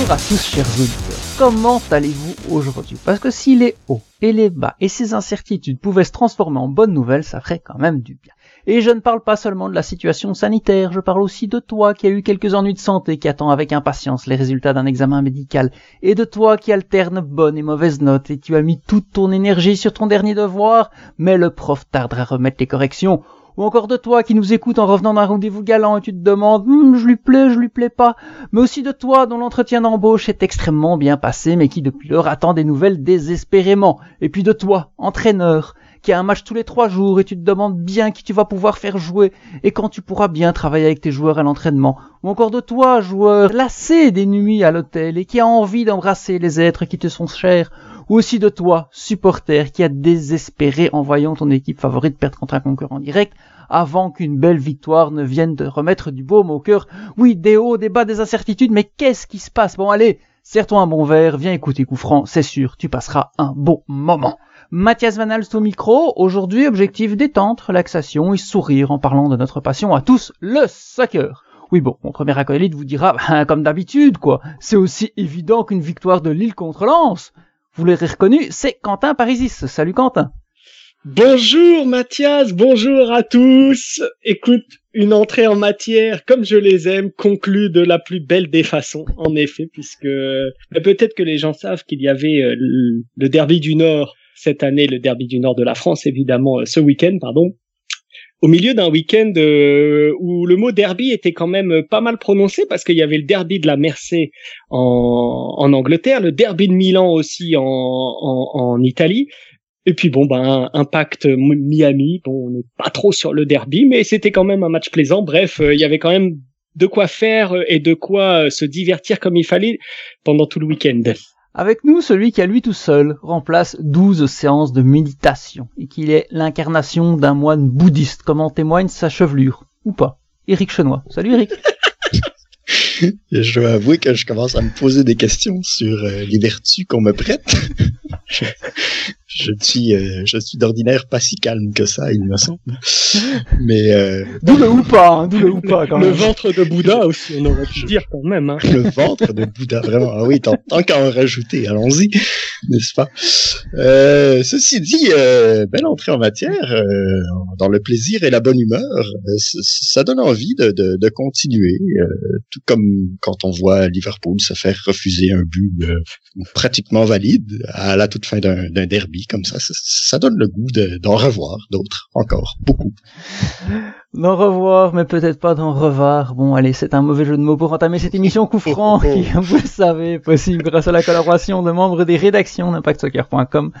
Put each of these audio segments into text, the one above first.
Bonjour à tous chers auditeurs, comment allez-vous aujourd'hui? Parce que si les hauts et les bas et ces incertitudes pouvaient se transformer en bonnes nouvelles, ça ferait quand même du bien. Et je ne parle pas seulement de la situation sanitaire, je parle aussi de toi qui as eu quelques ennuis de santé, qui attend avec impatience les résultats d'un examen médical, et de toi qui alterne bonnes et mauvaises notes, et tu as mis toute ton énergie sur ton dernier devoir, mais le prof tardera à remettre les corrections, ou encore de toi qui nous écoute en revenant d'un rendez-vous galant et tu te demandes hum, je lui plais, je lui plais pas, mais aussi de toi dont l'entretien d'embauche est extrêmement bien passé mais qui depuis lors attend des nouvelles désespérément, et puis de toi, entraîneur, qui a un match tous les trois jours et tu te demandes bien qui tu vas pouvoir faire jouer et quand tu pourras bien travailler avec tes joueurs à l'entraînement. Ou encore de toi, joueur lassé des nuits à l'hôtel et qui a envie d'embrasser les êtres qui te sont chers. Ou aussi de toi, supporter, qui a désespéré en voyant ton équipe favorite perdre contre un concurrent direct avant qu'une belle victoire ne vienne te remettre du baume au cœur. Oui, des hauts, des bas, des incertitudes, mais qu'est-ce qui se passe? Bon allez, serre-toi un bon verre, viens écouter coup franc, c'est sûr, tu passeras un bon moment. Mathias Van Alst au micro. Aujourd'hui, objectif détente, relaxation et sourire en parlant de notre passion à tous, le soccer. Oui bon, mon premier acolyte vous dira, ben, comme d'habitude quoi, c'est aussi évident qu'une victoire de Lille contre Lens. Vous l'aurez reconnu, c'est Quentin Parisis. Salut Quentin. Bonjour Mathias, bonjour à tous. Écoute, une entrée en matière, comme je les aime, conclue de la plus belle des façons, en effet, puisque peut-être que les gens savent qu'il y avait euh, le derby du Nord cette année le derby du nord de la France, évidemment, euh, ce week-end, pardon. Au milieu d'un week-end euh, où le mot derby était quand même pas mal prononcé parce qu'il y avait le derby de la Mersey en, Angleterre, le derby de Milan aussi en, Italie, et puis bon, ben Impact Miami, bon, on n'est pas trop sur le derby, mais c'était quand même un match plaisant. Bref, euh, il y avait quand même de quoi faire et de quoi se divertir comme il fallait pendant tout le week-end. Avec nous, celui qui à lui tout seul remplace 12 séances de méditation et qu'il est l'incarnation d'un moine bouddhiste, comme en témoigne sa chevelure, ou pas? Eric Chenois. Salut Eric. je dois avouer que je commence à me poser des questions sur euh, les vertus qu'on me prête. je suis, euh, je suis d'ordinaire pas si calme que ça, il me semble. Mais euh, d'où le ou pas, hein, d'où le ou pas quand même. Le ventre de Bouddha aussi, on aurait pu dire quand même. Hein. Le ventre de Bouddha, vraiment. Ah oui, tant, tant qu'à en rajouter, allons-y, n'est-ce pas? Euh, Ceci dit, euh, belle entrée en matière, euh, dans le plaisir et la bonne humeur, euh, ça donne envie de, de, de continuer, tout comme quand on voit Liverpool se faire refuser un but pratiquement valide à la toute fin d'un derby comme ça, ça, donne le goût d'en revoir d'autres encore, beaucoup. D'en revoir, mais peut-être pas d'en revoir. Bon, allez, c'est un mauvais jeu de mots pour entamer cette émission coup franc, qui, vous le savez, possible grâce à la collaboration de membres des rédactions d'impactsoccer.com,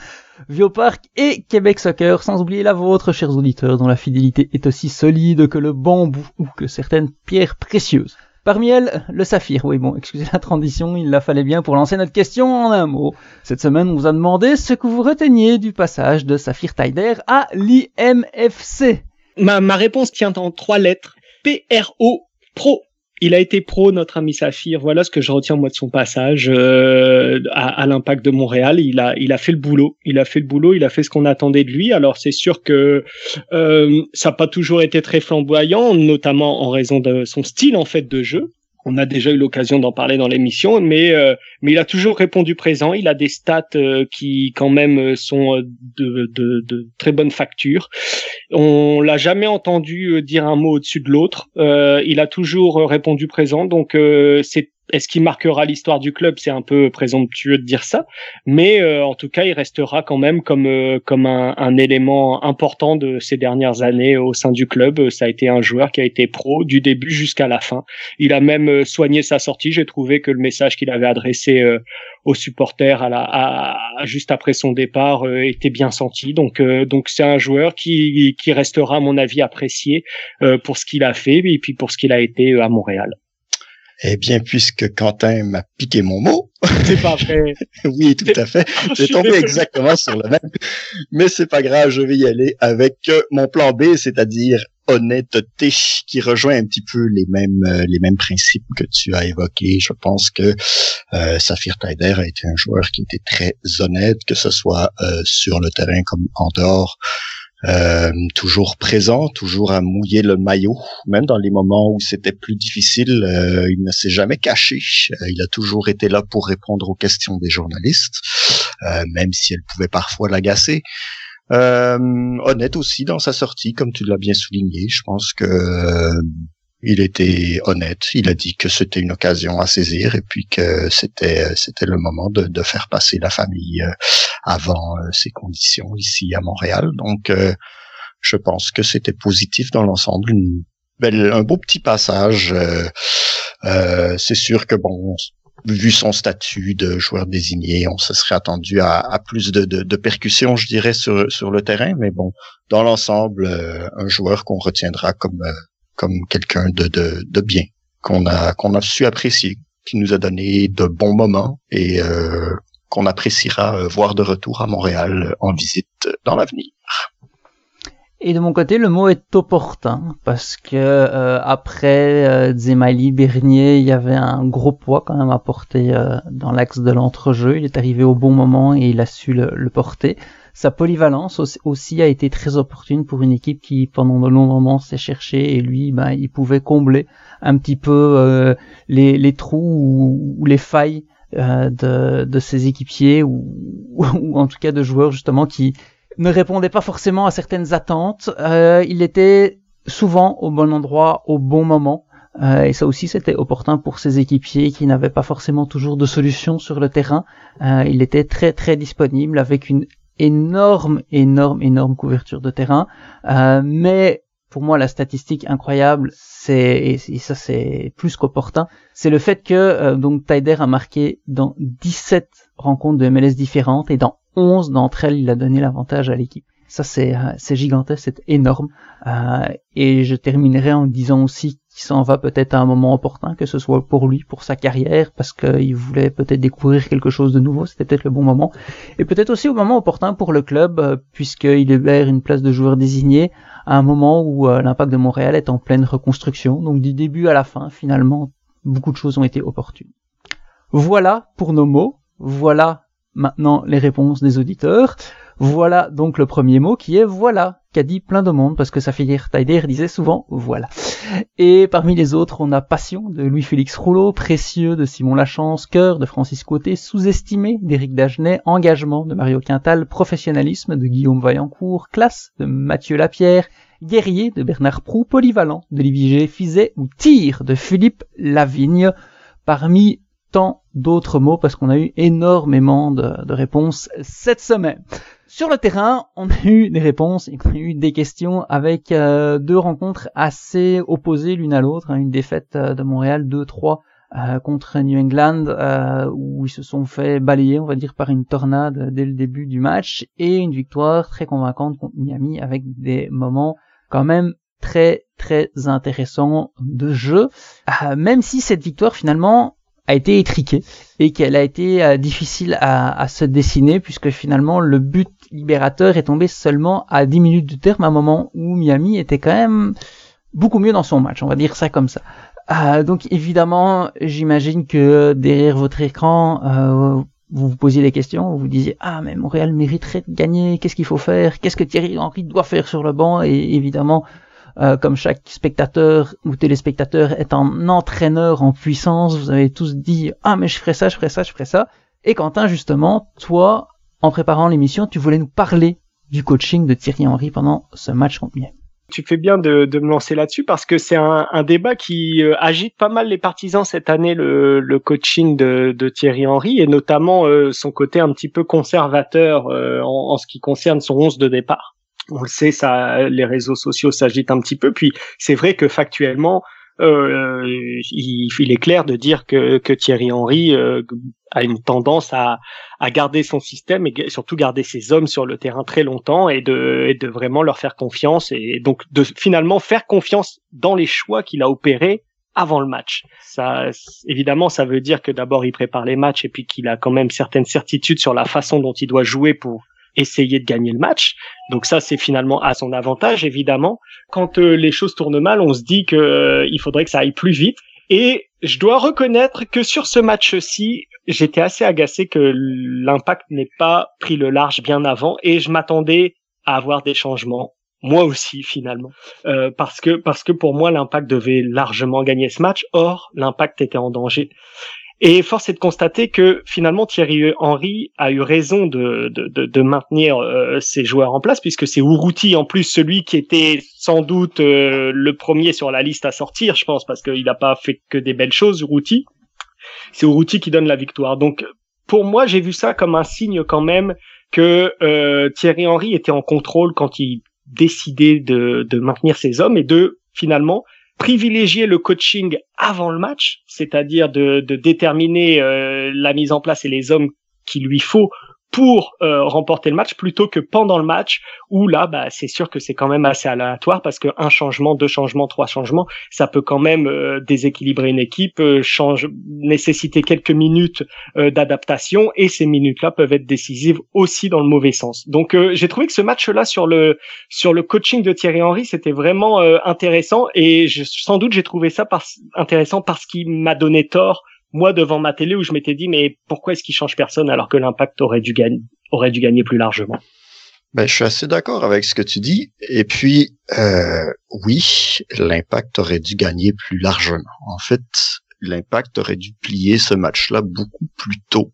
Viopark et Québec Soccer, sans oublier la vôtre, chers auditeurs, dont la fidélité est aussi solide que le bambou ou que certaines pierres précieuses. Parmi elles, le saphir. Oui, bon, excusez la transition, il la fallait bien pour lancer notre question en un mot. Cette semaine, on vous a demandé ce que vous reteniez du passage de Saphir Taider à l'IMFC. Ma, ma réponse tient en trois lettres. P-R-O, pro il a été pro, notre ami Saphir. Voilà ce que je retiens moi de son passage euh, à, l'Impact de Montréal. Il a, il a fait le boulot. Il a fait le boulot. Il a fait ce qu'on attendait de lui. Alors c'est sûr que euh, ça n'a pas toujours été très flamboyant, notamment en raison de son style en fait de jeu. On a déjà eu l'occasion d'en parler dans l'émission, mais euh, mais il a toujours répondu présent. Il a des stats euh, qui quand même euh, sont de, de, de très bonne facture. On l'a jamais entendu dire un mot au-dessus de l'autre. il a toujours répondu présent, donc c'est est-ce qu'il marquera l'histoire du club? C'est un peu présomptueux de dire ça, mais euh, en tout cas, il restera quand même comme euh, comme un, un, élément important de ces dernières années au sein du club. Ça a été un joueur qui a été pro du début jusqu'à la fin. Il a même euh, soigné sa sortie. J'ai trouvé que le message qu'il avait adressé aux supporters à la à, juste après son départ était bien senti. Donc donc c'est un joueur qui qui restera à mon avis apprécié pour ce qu'il a fait et puis pour ce qu'il a été à Montréal. Eh bien, puisque Quentin m'a piqué mon mot. C'est pas vrai. oui, tout à fait. J'ai tombé exactement sur le même. Mais c'est pas grave, je vais y aller avec euh, mon plan B, c'est-à-dire honnêteté, qui rejoint un petit peu les mêmes euh, les mêmes principes que tu as évoqués. Je pense que euh, Saphir Taider a été un joueur qui était très honnête, que ce soit euh, sur le terrain comme en dehors. Euh, toujours présent, toujours à mouiller le maillot, même dans les moments où c'était plus difficile, euh, il ne s'est jamais caché. Euh, il a toujours été là pour répondre aux questions des journalistes, même si elles pouvaient parfois l'agacer. honnête aussi dans sa sortie, comme tu l'as bien souligné. Je pense que il était honnête. Il a dit que c'était une occasion à saisir et puis que c'était c'était le moment de, de faire passer la famille euh, avant euh, ces conditions ici à Montréal. Donc, euh, je pense que c'était positif dans l'ensemble. Une belle, un beau petit passage. c'est sûr que bon, vu son statut de joueur désigné, on se serait attendu à, à plus de, de, de, percussions, je dirais, sur, sur le terrain. Mais bon, dans l'ensemble, un joueur qu'on retiendra comme comme quelqu'un de, de, de bien qu'on a a su apprécier, qui nous a donné de bons moments et euh, qu'on appréciera euh, voir de retour à Montréal en visite dans l'avenir. Et de mon côté, le mot est opportun parce que euh, après euh, Zemali Bernier, il y avait un gros poids quand même à porter euh, dans l'axe de l'entrejeu. Il est arrivé au bon moment et il a su le porter sa polyvalence aussi a été très opportune pour une équipe qui pendant de longs moments s'est cherchée et lui ben, il pouvait combler un petit peu euh, les, les, trous ou, les failles euh, de, de, ses équipiers ou, ou, en tout cas de joueurs justement qui ne répondaient pas forcément à certaines attentes. Euh, il était souvent au bon endroit au bon moment. Euh, et ça aussi, c'était opportun pour ses équipiers qui n'avaient pas forcément toujours de solution sur le terrain. Euh, il était très très disponible avec une énorme, énorme, énorme couverture de terrain. Euh, mais pour moi, la statistique incroyable, c'est et, ça c'est plus qu'opportun, c'est le fait que euh, donc Tyder a marqué dans 17 rencontres de MLS différentes et dans 11 d'entre elles, il a donné l'avantage à l'équipe. Ça c'est euh, c'est gigantesque, c'est énorme. Euh, et je terminerai en disant aussi qu'il s'en va peut-être à un moment opportun, que ce soit pour lui, pour sa carrière, parce qu'il voulait peut-être découvrir quelque chose de nouveau, c'était peut-être le bon moment. Et peut-être aussi au moment opportun pour le club, euh, puisqu'il libère une place de joueur désigné à un moment où euh, l'impact de Montréal est en pleine reconstruction. Donc du début à la fin, finalement, beaucoup de choses ont été opportunes. Voilà pour nos mots. Voilà maintenant les réponses des auditeurs. Voilà donc le premier mot qui est voilà, qu'a dit plein de monde parce que sa filière Taider disait souvent voilà. Et parmi les autres, on a Passion de Louis-Félix Rouleau, Précieux de Simon Lachance, Cœur de Francis Côté, Sous-estimé d'Éric Dagenet, Engagement de Mario Quintal, Professionnalisme de Guillaume Vaillancourt, Classe de Mathieu Lapierre, Guerrier de Bernard Prou, Polyvalent d'Olivier Fizet ou Tire de Philippe Lavigne. Parmi tant d'autres mots parce qu'on a eu énormément de réponses cette semaine. Sur le terrain, on a eu des réponses on a eu des questions avec euh, deux rencontres assez opposées l'une à l'autre. Hein. une défaite euh, de Montréal 2-3 euh, contre New England où ils se sont fait balayer, on va dire, par une tornade dès le début du match et une victoire très convaincante contre Miami avec des moments quand même très très intéressants de jeu. même si cette victoire finalement a été étriquée et qu'elle a été euh, difficile à, se dessiner puisque finalement le but libérateur est tombé seulement à 10 minutes du terme à un moment où Miami était quand même beaucoup mieux dans son match, on va dire ça comme ça. Euh, donc évidemment, j'imagine que derrière votre écran, euh, vous vous posiez des questions, vous vous disiez ah mais Montréal mériterait de gagner, qu'est-ce qu'il faut faire, qu'est-ce que Thierry Henry doit faire sur le banc? Et évidemment euh, comme chaque spectateur ou téléspectateur est un entraîneur en puissance, vous avez tous dit ah mais je ferai ça, je ferai ça, je ferai ça. Et Quentin justement, toi, en préparant l'émission, tu voulais nous parler du coaching de Thierry Henry pendant ce match contre Miami. Tu fais bien de, de me lancer là-dessus parce que c'est un, un, débat qui euh, agite pas mal les partisans cette année, le, le coaching de, de, Thierry Henry et notamment euh, son côté un petit peu conservateur en, en, ce qui concerne son 11 de départ on le sait, ça, les réseaux sociaux s'agitent un petit peu. Puis c'est vrai que factuellement, euh, il, est clair de dire que, Thierry Henry euh, a une tendance à, à, garder son système et surtout garder ses hommes sur le terrain très longtemps et de, et de vraiment leur faire confiance et donc de finalement faire confiance dans les choix qu'il a opérés avant le match. Ça, évidemment, ça veut dire que d'abord il prépare les matchs et puis qu'il a quand même certaines certitudes sur la façon dont il doit jouer pour essayer de gagner le match. Donc ça, c'est finalement à son avantage, évidemment. Quand euh, les choses tournent mal, on se dit que euh, il faudrait que ça aille plus vite. Et je dois reconnaître que sur ce match-ci, j'étais assez agacé que l'impact n'ait pas pris le large bien avant et je m'attendais à avoir des changements. Moi aussi finalement, euh, parce que parce que pour moi l'impact devait largement gagner ce match. Or l'impact était en danger. Et force est de constater que finalement Thierry Henry a eu raison de, de, de, maintenir euh, ses joueurs en place, puisque c'est Uruti en plus celui qui était sans doute euh, le premier sur la liste à sortir, je pense, parce qu'il n'a pas fait que des belles choses, Uruti. C'est Uruti qui donne la victoire. Donc pour moi, j'ai vu ça comme un signe quand même que euh, Thierry Henry était en contrôle quand il décidait de, de maintenir ses hommes et de finalement privilégier le coaching avant le match, c'est-à-dire de, déterminer euh, la mise en place et les hommes qu'il lui faut pour euh, remporter le match plutôt que pendant le match où là bah c'est sûr que c'est quand même assez aléatoire parce que un changement deux changements trois changements ça peut quand même euh, déséquilibrer une équipe euh, change nécessiter quelques minutes d'adaptation et ces minutes là peuvent être décisives aussi dans le mauvais sens. Donc j'ai trouvé que ce match là sur le sur le coaching de Thierry Henry c'était vraiment intéressant et je, sans doute j'ai trouvé ça par, intéressant parce qu'il m'a donné tort moi devant ma télé où je m'étais dit mais pourquoi est-ce qu'il change personne alors que l'impact aurait dû gagner aurait dû gagner plus largement? Ben, je suis assez d'accord avec ce que tu dis. Et puis, euh, oui, l'impact aurait dû gagner plus largement. En fait, l'impact aurait dû plier ce match-là beaucoup plus tôt.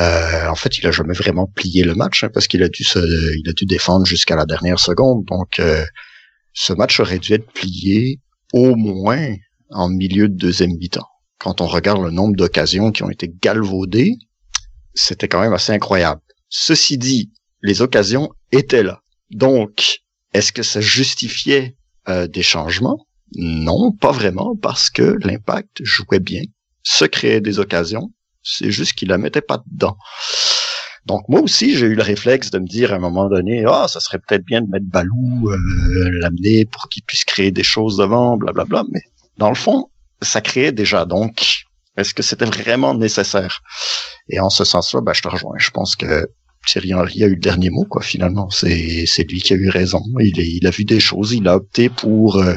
Euh, en fait, il a jamais vraiment plié le match hein, parce qu'il a dû se, il a dû défendre jusqu'à la dernière seconde. Donc, euh, ce match aurait dû être plié au moins en milieu de deuxième mi-temps quand on regarde le nombre d'occasions qui ont été galvaudées, c'était quand même assez incroyable. Ceci dit, les occasions étaient là. Donc, est-ce que ça justifiait euh, des changements? Non, pas vraiment, parce que l'impact jouait bien, se créait des occasions, c'est juste qu'il la mettait pas dedans. Donc moi aussi, j'ai eu le réflexe de me dire à un moment donné, ah, ça serait peut-être bien de mettre Balou, euh, l'amener pour qu'il puisse créer des choses devant, blablabla. Mais dans le fond, ça créait déjà. Donc, est-ce que c'était vraiment nécessaire? Et en ce sens-là, ben, je te rejoins. Je pense que Thierry Henry a eu le dernier mot, quoi, finalement. C'est, c'est lui qui a eu raison. Il, il a vu des choses, il a opté pour, euh,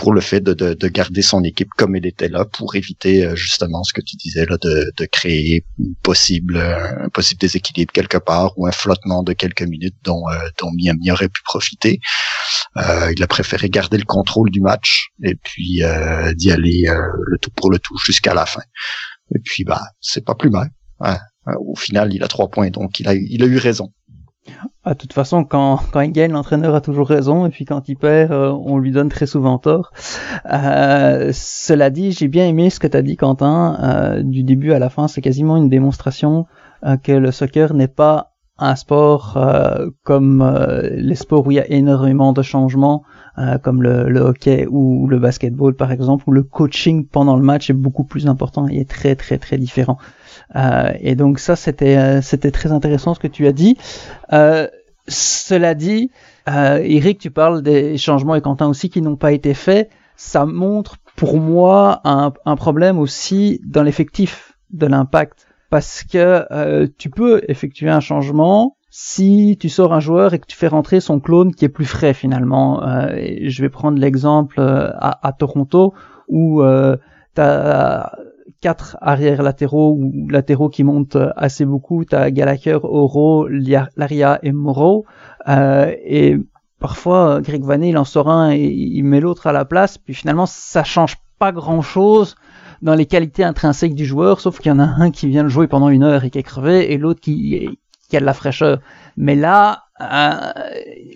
pour le fait de, de, de, garder son équipe comme elle était là, pour éviter euh, justement ce que tu disais là, de, de créer possible, un possible déséquilibre quelque part ou un flottement de quelques minutes dont, euh, dont Miami aurait pu profiter. Euh, il a préféré garder le contrôle du match et puis euh, d'y aller euh, le tout pour le tout jusqu'à la fin. Et puis bah c'est pas plus mal. Au final, il a trois points, donc il a, il a eu raison. Ah, de toute façon, quand, quand il gagne, l'entraîneur a toujours raison, et puis quand il perd, on lui donne très souvent tort. Euh, cela dit, j'ai bien aimé ce que tu dit, Quentin. Euh, du début à la fin, c'est quasiment une démonstration euh, que le soccer n'est pas un sport euh, comme euh, les sports où il y a énormément de changements, euh, comme le, le, hockey ou le basketball par exemple, où le coaching pendant le match est beaucoup plus important et est très très très différent. Et donc ça c'était c'était très intéressant ce que tu as dit. cela dit, Eric, tu parles des changements et Quentin aussi qui n'ont pas été faits. Ça montre pour moi un, un problème aussi dans l'effectif de l'impact parce que euh, tu peux effectuer un changement si tu sors un joueur et que tu fais rentrer son clone qui est plus frais finalement. Euh, je vais prendre l'exemple euh, à, Toronto où tu as quatre arrières latéraux ou latéraux qui montent assez beaucoup. Tu as Gallagher, Oro, Laria et Moreau. et parfois, Greg Vanet, il en sort un et il met l'autre à la place. Puis finalement, ça change pas grand-chose dans les qualités intrinsèques du joueur, sauf qu'il y en a un qui vient le jouer pendant une heure et qui est crevé, et l'autre qui, qui a de la fraîcheur. Mais là, euh,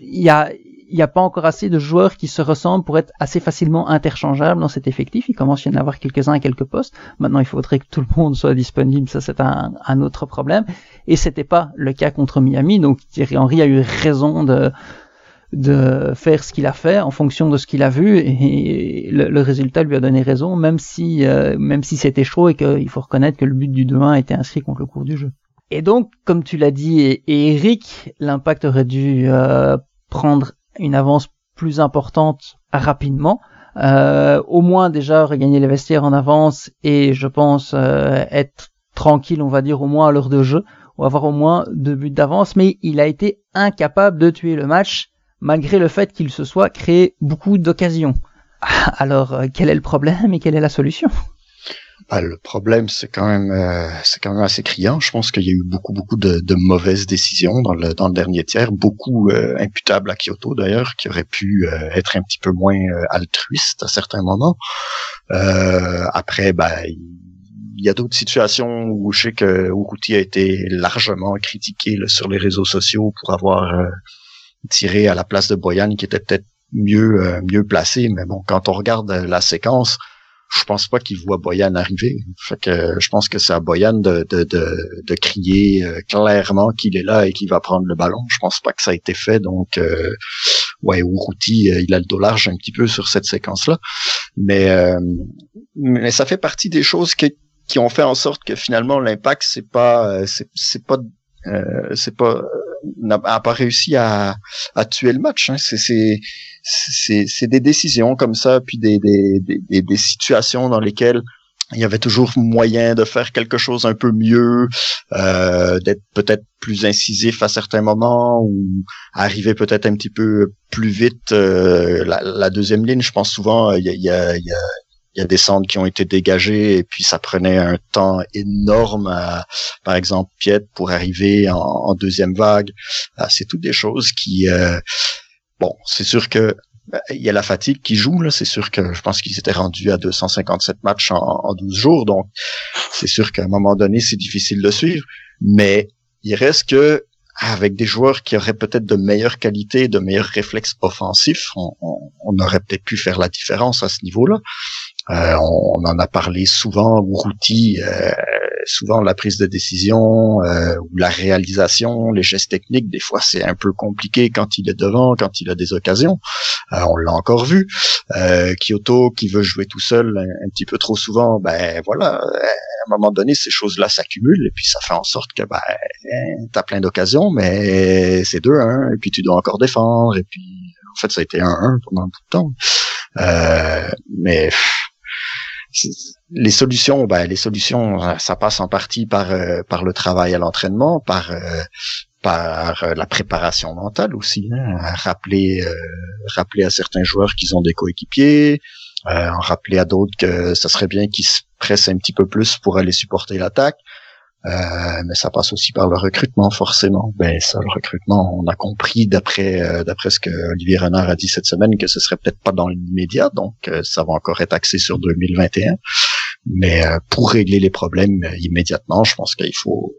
il y a il n'y a pas encore assez de joueurs qui se ressemblent pour être assez facilement interchangeables dans cet effectif. Il commence à y en avoir quelques-uns à quelques postes. Maintenant, il faudrait que tout le monde soit disponible. Ça, c'est un, autre problème. Et c'était pas le cas contre Miami. Donc, Thierry Henry a eu raison de, de faire ce qu'il a fait en fonction de ce qu'il a vu et le, résultat lui a donné raison même si euh, même si c'était chaud et qu'il faut reconnaître que le but du 2-1 était inscrit contre le cours du jeu. Et donc comme tu l'as dit Eric, l'impact aurait dû euh, prendre une avance plus importante rapidement. Euh, au moins déjà regagner les vestiaires en avance et je pense être tranquille on va dire au moins à l'heure de jeu ou avoir au moins deux buts d'avance mais il a été incapable de tuer le match malgré le fait qu'il se soit créé beaucoup d'occasions. Alors, euh, quel est le problème et quelle est la solution? Bah, le problème, c'est quand même, euh, c'est quand même assez criant. Je pense qu'il y a eu beaucoup, beaucoup de, de, mauvaises décisions dans le dans le dernier tiers, beaucoup euh, imputables à Kyoto d'ailleurs, qui auraient pu euh, être un petit peu moins altruistes à certains moments. après, bah, il y a d'autres situations où je sais que Uruti a été largement critiqué sur les réseaux sociaux pour avoir tiré à la place de Boyan, qui était peut-être mieux mieux placé. Mais bon, quand on regarde la séquence je pense pas qu'il voit Boyan arriver. Fait que je pense que c'est à Boyan de, de, de, de crier euh, clairement qu'il est là et qu'il va prendre le ballon. Je pense pas que ça a été fait. Donc euh, ouais, Uruti, euh, il a le dos large un petit peu sur cette séquence-là. Mais, euh, mais ça fait partie des choses qui, ont fait en sorte que finalement l'impact c'est pas c'est, pas c'est pas n'a pas réussi à, à tuer le match. Hein. C'est, c'est des décisions comme ça, puis des, des, des, des, situations dans lesquelles il y avait toujours moyen de faire quelque chose un peu mieux, euh, d'être peut-être plus incisif à certains moments ou arriver peut-être un petit peu plus vite. Euh, la, la, deuxième ligne, je pense souvent, il y a, y, a, y, a, y a des centres qui ont été dégagés et puis ça prenait un temps énorme, à, par exemple, Piet pour arriver en, deuxième vague. Ah, c'est toutes des choses qui... Euh, Bon, c'est sûr que ben, il y a la fatigue qui joue là. C'est sûr que je pense qu'ils étaient rendus à 257 matchs en, en 12 jours, donc c'est sûr qu'à un moment donné c'est difficile de suivre. Mais il reste que avec des joueurs qui auraient peut-être de meilleures qualités, de meilleurs réflexes offensifs, on, aurait peut-être pu faire la différence à ce niveau-là. Euh, on, en a parlé souvent. Routi, euh, souvent la prise de décision euh, ou la réalisation, les gestes techniques, des fois c'est un peu compliqué quand il est devant, quand il a des occasions. Euh, on l'a encore vu. Euh, Kyoto qui veut jouer tout seul un, petit peu trop souvent, ben voilà, à un moment donné ces choses-là s'accumulent et puis ça fait en sorte que ben t'as plein d'occasions, mais c'est deux hein, et puis tu dois encore défendre et puis en fait ça a été un 1 pendant tout le temps. Euh, mais les solutions, ben, les solutions, euh, ça passe en partie par euh, par le travail à l'entraînement, par euh, par la préparation mentale aussi. Hein, rappeler rappeler à certains joueurs qu'ils ont des coéquipiers, rappeler à d'autres que ça serait bien qu'ils se pressent un petit peu plus pour aller supporter l'attaque. Euh, mais ça passe aussi par le recrutement, forcément. Ben ça, le recrutement, on a compris d'après euh, d'après ce que Olivier Renard a dit cette semaine que ce serait peut-être pas dans l'immédiat, donc euh, ça va encore être axé sur 2021. Mais pour régler les problèmes immédiatement, je pense qu'il faut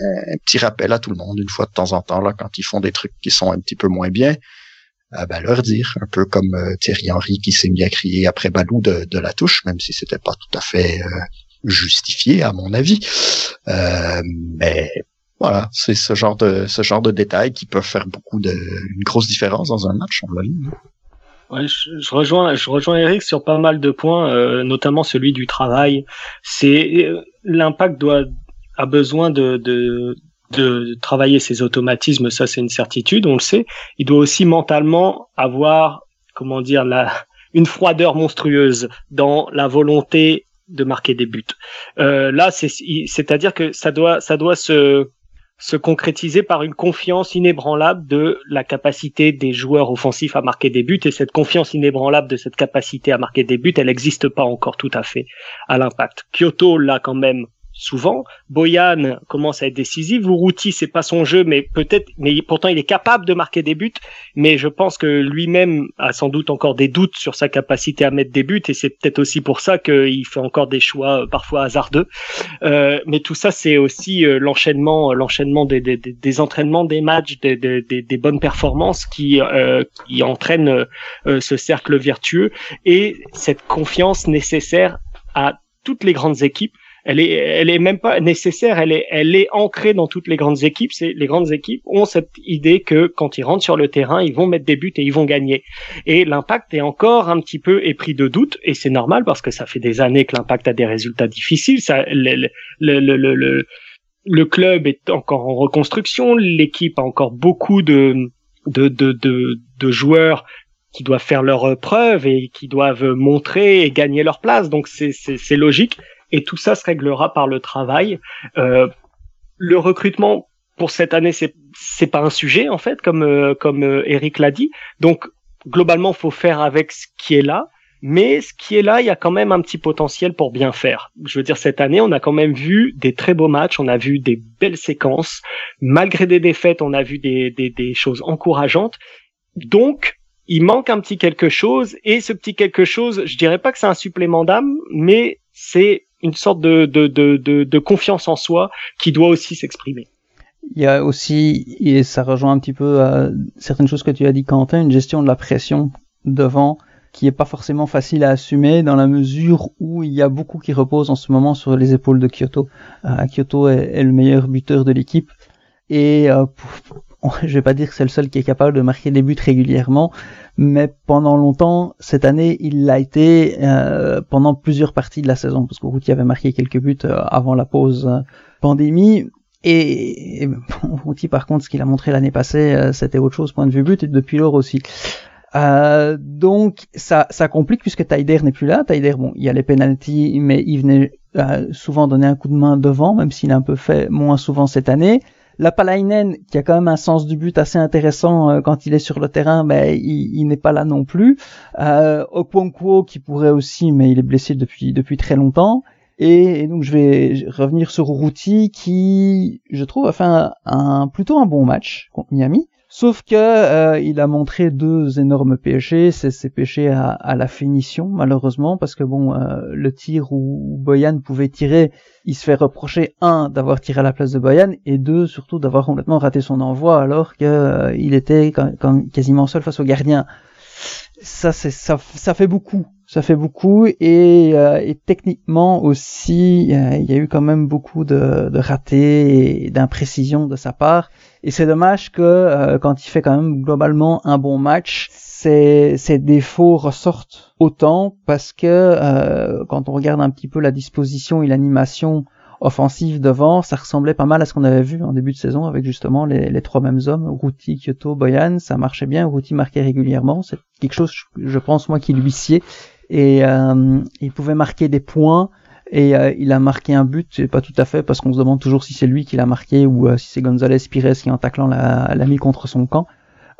un petit rappel à tout le monde une fois de temps en temps là quand ils font des trucs qui sont un petit peu moins bien. ben leur dire, un peu comme Thierry Henry qui s'est mis à crier après Balou de, de la touche, même si c'était pas tout à fait justifié à mon avis. Euh, mais voilà, c'est ce genre de ce genre de détails qui peuvent faire beaucoup de une grosse différence dans un match. On l'a Ouais, je, rejoins, je rejoins Eric sur pas mal de points, euh, notamment celui du travail. C'est euh, l'impact doit a besoin de, de de travailler ses automatismes, ça c'est une certitude, on le sait. Il doit aussi mentalement avoir, comment dire, la une froideur monstrueuse dans la volonté de marquer des buts. Euh, là, c'est-à-dire que ça doit, ça doit se, se concrétiser par une confiance inébranlable de la capacité des joueurs offensifs à marquer des buts. Et cette confiance inébranlable de cette capacité à marquer des buts, elle n'existe pas encore tout à fait à l'impact. Kyoto l'a quand même souvent. Boyan commence à être décisif. Lourouti, c'est pas son jeu, mais peut-être, mais pourtant il est capable de marquer des buts. Mais je pense que lui-même a sans doute encore des doutes sur sa capacité à mettre des buts, et c'est peut-être aussi pour ça qu'il fait encore des choix euh, parfois hasardeux. Euh, mais tout ça, c'est aussi euh, l'enchaînement, l'enchaînement des, des, des, entraînements, des matchs, des, des bonnes performances qui euh, qui entraînent ce cercle vertueux et cette confiance nécessaire à toutes les grandes équipes elle est, elle est même pas nécessaire. Elle est, elle est ancrée dans toutes les grandes équipes. C'est les grandes équipes ont cette idée que quand ils rentrent sur le terrain, ils vont mettre des buts et ils vont gagner. Et l'impact est encore un petit peu épris de doute et c'est normal parce que ça fait des années que l'impact a des résultats difficiles. Ça, le, le, le, le, le club est encore en reconstruction. L'équipe a encore beaucoup de, de, de, de, de joueurs qui doivent faire leurs preuves et qui doivent montrer et gagner leur place. Donc c'est logique et tout ça se réglera par le travail. Euh, le recrutement pour cette année, c'est c'est pas un sujet en fait, comme euh, comme euh, Eric l'a dit. Donc globalement, faut faire avec ce qui est là. Mais ce qui est là, il y a quand même un petit potentiel pour bien faire. Je veux dire, cette année, on a quand même vu des très beaux matchs, on a vu des belles séquences. Malgré des défaites, on a vu des, des, des choses encourageantes. Donc, il manque un petit quelque chose, et ce petit quelque chose, je dirais pas que c'est un supplément d'âme, mais c'est une sorte de, de, de, confiance en soi qui doit aussi s'exprimer. Il y a aussi, et ça rejoint un petit peu à certaines choses que tu as dit Quentin, une gestion de la pression devant qui est pas forcément facile à assumer dans la mesure où il y a beaucoup qui reposent en ce moment sur les épaules de Kyoto. Euh, Kyoto est, le meilleur buteur de l'équipe et euh, je vais pas dire que c'est le seul qui est capable de marquer des buts régulièrement, mais pendant longtemps cette année il l'a été euh, pendant plusieurs parties de la saison parce que Routy avait marqué quelques buts euh, avant la pause euh, pandémie et, et Routy par contre ce qu'il a montré l'année passée c'était autre chose point de vue but et depuis lors aussi. Euh, donc ça, ça complique puisque Taider n'est plus là. Taider, bon, il y a les penalties, mais il venait souvent donner un coup de main devant, même s'il a un peu fait moins souvent cette année. La Palainen, qui a quand même un sens du but assez intéressant euh, quand il est sur le terrain, ben, il, n'est pas là non plus. Euh, Okwonkwo, qui pourrait aussi, mais il est blessé depuis, depuis très longtemps. Et, donc je vais revenir sur Routi, qui, je trouve, a fait un, plutôt un bon match contre Miami. Sauf que euh, il a montré deux énormes péchés, c'est ses péchés à, la finition malheureusement parce que bon euh, le tir où Boyan pouvait tirer, il se fait reprocher un d'avoir tiré à la place de Boyan et deux surtout d'avoir complètement raté son envoi alors que euh, était quand, quasiment seul face au gardien. Ça ça, ça fait beaucoup, ça fait beaucoup et, et techniquement aussi il y a eu quand même beaucoup de, de ratés et d'imprécisions de sa part. Et c'est dommage que euh, quand il fait quand même globalement un bon match, ses, ses défauts ressortent autant parce que euh, quand on regarde un petit peu la disposition et l'animation offensive devant, ça ressemblait pas mal à ce qu'on avait vu en début de saison avec justement les, les trois mêmes hommes, Routy, Kyoto, Boyan, ça marchait bien, Routy marquait régulièrement, c'est quelque chose, je pense moi, qui lui sied, et euh, il pouvait marquer des points et euh, il a marqué un but, c'est pas tout à fait parce qu'on se demande toujours si c'est lui qui l'a marqué ou euh, si c'est González Pires qui en taclant l'a, mis contre son camp.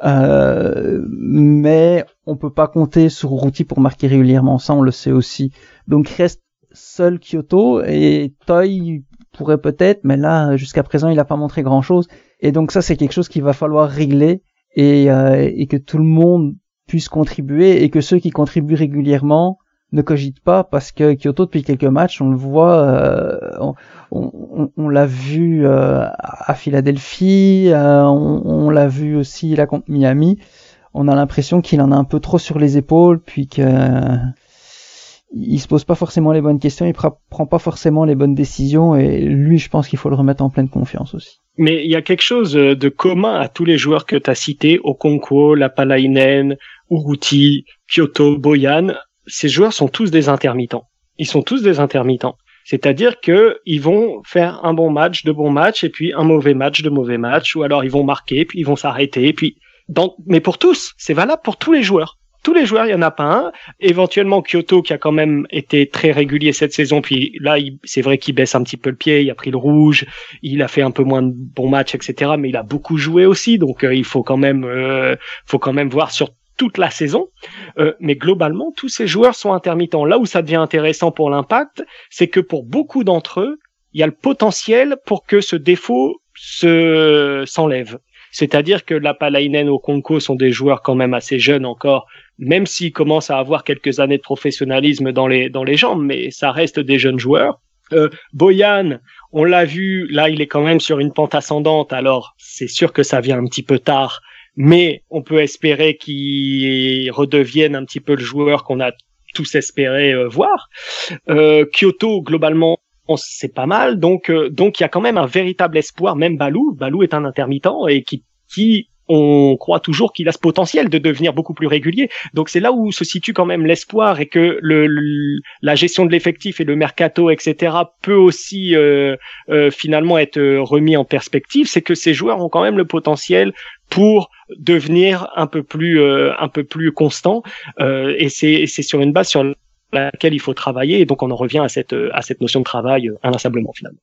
Euh, mais on peut pas compter sur Routy pour marquer régulièrement, ça on le sait aussi. Donc reste seul Kyoto et Toy pourrait peut-être, mais là jusqu'à présent il a pas montré grand chose. Et donc ça c'est quelque chose qu'il va falloir régler et, euh, et que tout le monde puisse contribuer et que ceux qui contribuent régulièrement ne cogite pas parce que Kyoto depuis quelques matchs on le voit euh, on, l'a vu euh, à Philadelphie euh, on, l'a vu aussi là contre Miami. On a l'impression qu'il en a un peu trop sur les épaules puis que il se pose pas forcément les bonnes questions il prend pas forcément les bonnes décisions et lui je pense qu'il faut le remettre en pleine confiance aussi. Mais il y a quelque chose de commun à tous les joueurs que tu as cités, Okonkwo, Lapalainen, Uruti, Kyoto, Boyan ces joueurs sont tous des intermittents. Ils sont tous des intermittents. C'est-à-dire que ils vont faire un bon match, de bons matchs, et puis un mauvais match, de mauvais matchs, ou alors ils vont marquer, puis ils vont s'arrêter, puis dans... mais pour tous, c'est valable pour tous les joueurs. Tous les joueurs, il y en a pas un. Éventuellement Kyoto qui a quand même été très régulier cette saison, puis là c'est vrai qu'il baisse un petit peu le pied, il a pris le rouge, il a fait un peu moins de bons matchs, etc. Mais il a beaucoup joué aussi, donc euh, il faut quand même, euh, faut quand même voir sur toute la saison. Euh, mais globalement, tous ces joueurs sont intermittents. Là où ça devient intéressant pour l'impact, c'est que pour beaucoup d'entre eux, il y a le potentiel pour que ce défaut se s'enlève. C'est-à-dire que la Palainen au Conco sont des joueurs quand même assez jeunes encore, même s'ils commencent à avoir quelques années de professionnalisme dans les dans les jambes, mais ça reste des jeunes joueurs. Euh, Boyan, on l'a vu, là il est quand même sur une pente ascendante, alors c'est sûr que ça vient un petit peu tard, mais on peut espérer qu'il redevienne un petit peu le joueur qu'on a tous espéré euh, voir. Euh, Kyoto, globalement, c'est pas mal, donc euh, donc il y a quand même un véritable espoir. Même Balou, Balou est un intermittent et qui qui on croit toujours qu'il a ce potentiel de devenir beaucoup plus régulier. Donc c'est là où se situe quand même l'espoir et que le, la gestion de l'effectif et le mercato, etc., peut aussi euh, euh, finalement être remis en perspective. C'est que ces joueurs ont quand même le potentiel pour devenir un peu plus euh, un peu plus constant. et c'est c'est sur une base sur laquelle il faut travailler. Et donc on en revient à cette à cette notion de travail inlassablement finalement.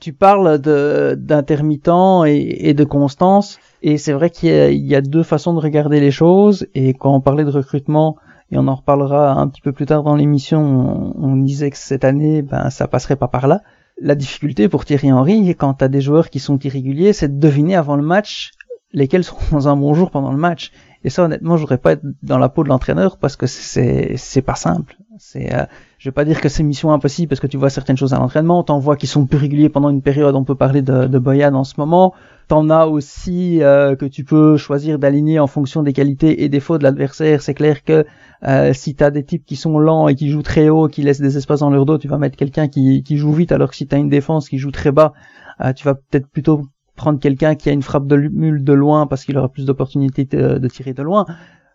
Tu parles de d'intermittent et, de constance. Et c'est vrai qu'il y, a deux façons de regarder les choses. Et quand on parlait de recrutement et on en reparlera un petit peu plus tard dans l'émission, on, disait que cette année, ben, ça passerait pas par là. La difficulté pour Thierry Henry, quand tu as des joueurs qui sont irréguliers, c'est de deviner avant le match lesquels seront dans un bon jour pendant le match. Et ça, honnêtement, je voudrais pas être dans la peau de l'entraîneur parce que c'est pas simple. C'est, euh, je pas dire que c'est mission impossible parce que tu vois certaines choses à l'entraînement. T'en vois qui sont plus réguliers pendant une période. On peut parler de, de Boyan en ce moment. T'en as aussi euh, que tu peux choisir d'aligner en fonction des qualités et défauts de l'adversaire. C'est clair que euh, si t'as des types qui sont lents et qui jouent très haut, qui laissent des espaces dans leur dos, tu vas mettre quelqu'un qui, qui joue vite. Alors que si t'as une défense qui joue très bas, euh, tu vas peut-être plutôt prendre quelqu'un qui a une frappe de mule de loin parce qu'il aura plus d'opportunités de, tirer de loin.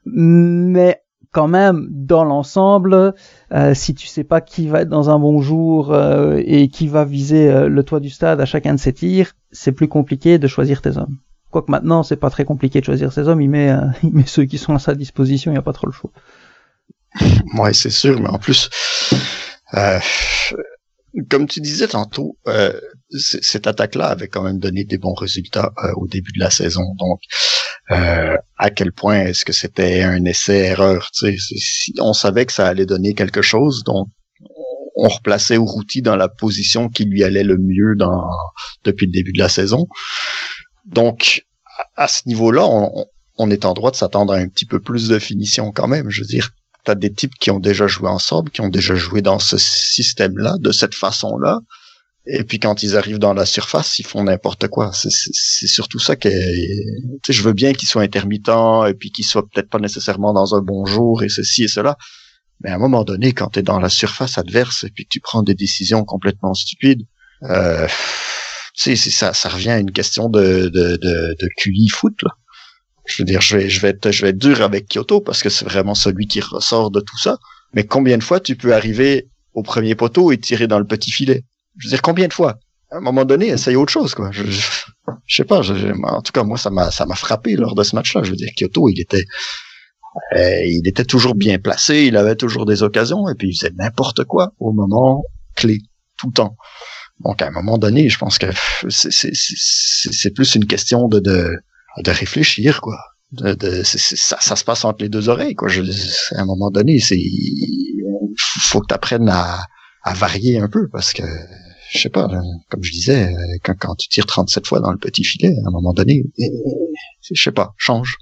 Mais quand même, dans l'ensemble, euh, si tu sais pas qui va être dans un bon jour euh, et qui va viser euh, le toit du stade à chacun de ses tirs, c'est plus compliqué de choisir tes hommes. Quoique maintenant, c'est pas très compliqué de choisir ses hommes, il met, ceux qui sont à sa disposition, il n'y a pas trop le choix. Ouais, c'est sûr, mais en plus, comme tu disais tantôt, cette attaque-là avait quand même donné des bons résultats au début de la saison. Donc, euh, à quel point est-ce que c'était un essai-erreur si On savait que ça allait donner quelque chose, donc on replaçait Urruti dans la position qui lui allait le mieux dans, depuis le début de la saison. Donc, à, ce niveau-là, on, on est en droit de s'attendre à un petit peu plus de finition quand même. Je veux dire, t'as des types qui ont déjà joué ensemble, qui ont déjà joué dans ce système-là, de cette façon-là. Et puis quand ils arrivent dans la surface, ils font n'importe quoi. C'est surtout ça que je veux bien qu'ils soient intermittents et puis qu'ils soient peut-être pas nécessairement dans un bon jour et ceci et cela. Mais à un moment donné, quand tu es dans la surface adverse et puis que tu prends des décisions complètement stupides, euh, ça, ça revient à une question de, de, de, de QI foot. Là. Je veux dire, je vais, je vais être, je vais être dur avec Kyoto parce que c'est vraiment celui qui ressort de tout ça. Mais combien de fois tu peux arriver au premier poteau et tirer dans le petit filet? Je veux dire, combien de fois? À un moment donné, essaye autre chose, quoi. Je, je, sais pas. en tout cas, moi, ça m'a, ça m'a frappé lors de ce match-là. Je veux dire, Kyoto, il était, euh, il était toujours bien placé, il avait toujours des occasions et puis il faisait n'importe quoi au moment clé, tout le temps. Donc, à un moment donné, je pense que c'est plus une question de, de de réfléchir, quoi. De, de ça, ça, se passe entre les deux oreilles, quoi. Je, à un moment donné, c'est faut que tu apprennes à, à varier un peu parce que je sais pas, comme je disais, quand, tu tires 37 fois dans le petit filet, à un moment donné, je sais pas, change.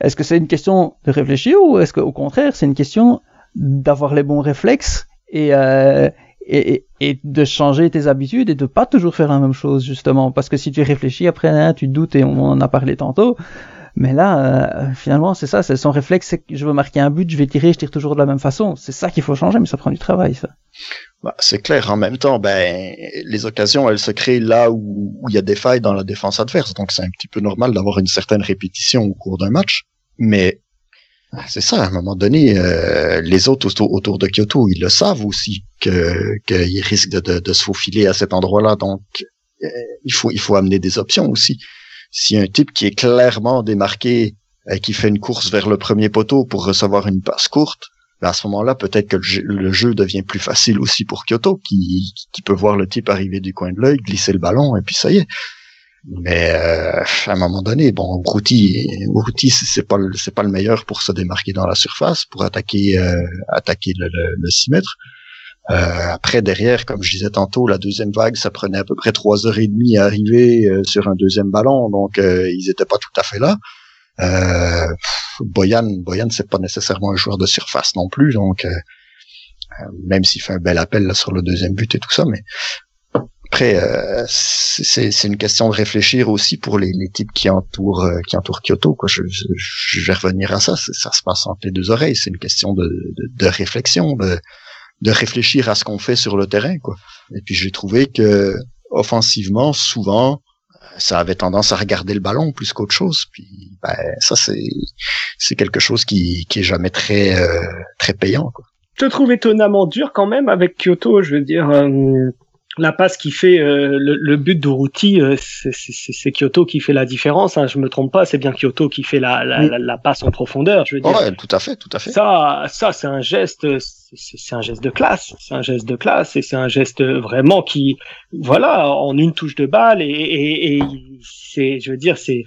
Est-ce que c'est une question de réfléchir ou est-ce qu'au contraire, c'est une question d'avoir les bons réflexes et, euh, et, de changer tes habitudes et de pas toujours faire la même chose justement? Parce que si tu réfléchis après hein, tu doutes et on en a parlé tantôt mais là euh, finalement c'est ça c'est son réflexe c'est que je veux marquer un but je vais tirer je tire toujours de la même façon. C'est ça qu'il faut changer mais ça prend du travail ça bah, c'est clair en même temps ben les occasions elles se créent là où il y a des failles dans la défense adverse donc c'est un petit peu normal d'avoir une certaine répétition au cours d'un match mais ah, c'est ça, à un moment donné, euh, les autres autour, de Kyoto, ils le savent aussi que qu'ils risquent de, de, se faufiler à cet endroit-là. Donc, euh, il faut il faut amener des options aussi. Si un type qui est clairement démarqué et qui fait une course vers le premier poteau pour recevoir une passe courte, à ce moment-là, peut-être que le jeu, devient plus facile aussi pour Kyoto, qui, peut voir le type arriver du coin de l'œil, glisser le ballon, et puis ça y est. Mais euh, à un moment donné, bon, Routi, Routi, c'est pas le meilleur pour se démarquer dans la surface, pour attaquer euh, attaquer le, le, 6 mètres. Euh, après derrière, comme je disais tantôt, la deuxième vague, ça prenait à peu près trois heures et demie à arriver euh, sur un deuxième ballon, donc ils étaient pas tout à fait là. Euh, Boyan, Boyan, c'est pas nécessairement un joueur de surface non plus, donc même s'il fait un bel appel là, sur le deuxième but et tout ça, mais après, euh, c'est une question de réfléchir aussi pour les, les types qui entourent euh, qui entourent Kyoto. Quoi. Je, je, vais revenir à ça. Ça se passe entre les deux oreilles. C'est une question de, de, de réflexion, de, de, réfléchir à ce qu'on fait sur le terrain. Quoi. Et puis j'ai trouvé que offensivement, souvent, ça avait tendance à regarder le ballon plus qu'autre chose. Puis ben, ça, c'est c'est quelque chose qui, qui est jamais très euh, très payant. Quoi. Je te trouve étonnamment dur quand même avec Kyoto. Je veux dire. Euh la passe qui fait euh, le, le, but d'Uruti, euh, c'est Kyoto qui fait la différence. Hein, je me trompe pas, c'est bien Kyoto qui fait la, la, la, passe en profondeur. Je veux dire. Ouais, tout à fait, tout à fait. Ça, ça, c'est un geste, c'est un geste de classe. C'est un geste de classe et c'est un geste vraiment qui, voilà, en une touche de balle et, et, et c'est, je veux dire, c'est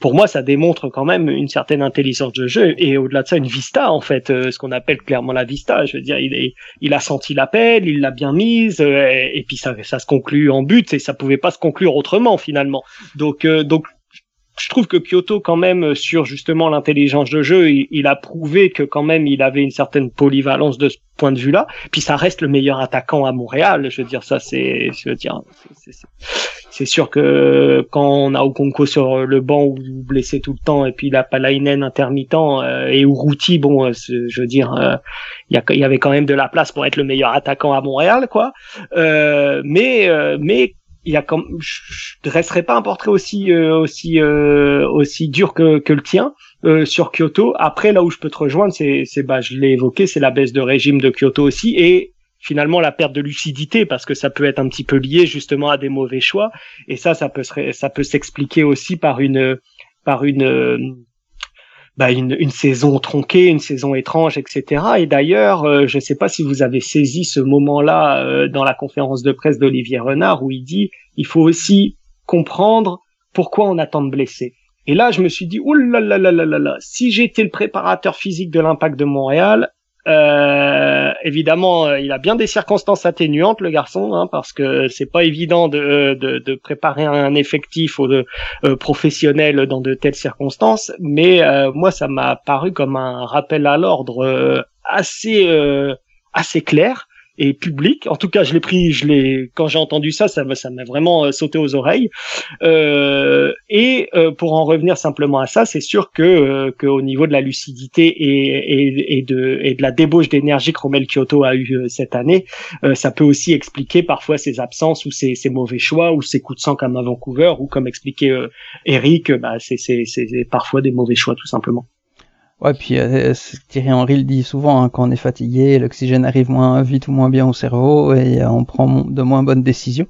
pour moi, ça démontre quand même une certaine intelligence de jeu et au-delà de ça, une vista en fait, euh, ce qu'on appelle clairement la vista. Je veux dire, il, est, il a senti l'appel, il l'a bien mise euh, et, puis ça, ça se conclut en but et ça pouvait pas se conclure autrement finalement. Donc, euh, donc je trouve que Kyoto, quand même, sur justement l'intelligence de jeu, il, a prouvé que quand même il avait une certaine polyvalence de ce point de vue-là. Puis ça reste le meilleur attaquant à Montréal. Je veux dire, ça, c'est, je veux dire, c'est sûr que quand on a Okonko sur le banc ou blessé tout le temps, et puis la Palainen intermittent euh, et Uruti, bon, euh, je veux dire, euh, il y, y, avait quand même de la place pour être le meilleur attaquant à Montréal, quoi. mais mais il a comme je dresserai pas un portrait aussi euh, aussi euh, aussi dur que, que le tien euh, sur Kyoto. Après là où je peux te rejoindre, c'est c'est bah je l'ai évoqué, c'est la baisse de régime de Kyoto aussi et finalement la perte de lucidité parce que ça peut être un petit peu lié justement à des mauvais choix et ça ça peut ça peut s'expliquer aussi par une par une bah, une, saison tronquée, une saison étrange, etc. Et d'ailleurs, euh, je ne sais pas si vous avez saisi ce moment-là euh, dans la conférence de presse d'Olivier Renard où il dit il faut aussi comprendre pourquoi on attend de blesser. Et là, je me suis dit, oulalalala, si j'étais le préparateur physique de l'impact de Montréal, euh, évidemment, euh, il a bien des circonstances atténuantes, le garçon, hein, parce que c'est pas évident de, de, de, préparer un effectif de, euh, professionnel dans de telles circonstances. Mais euh, moi, ça m'a paru comme un rappel à l'ordre assez assez clair et public. En tout cas, je l'ai pris, je l'ai quand j'ai entendu ça, ça ça m'a vraiment euh, sauté aux oreilles. Euh, et euh, pour en revenir simplement à ça, c'est sûr que euh, qu'au niveau de la lucidité et, et, et, de et de la débauche d'énergie que Romel Kyoto a eu cette année, ça peut aussi expliquer parfois ses absences ou ses, ses, mauvais choix ou ses coups de sang comme à Vancouver ou comme expliquait Eric, bah c'est c'est c'est parfois des mauvais choix tout simplement. Ouais, puis euh, Thierry Henry le dit souvent, hein, quand on est fatigué, l'oxygène arrive moins vite ou moins bien au cerveau et euh, on prend de moins bonnes décisions.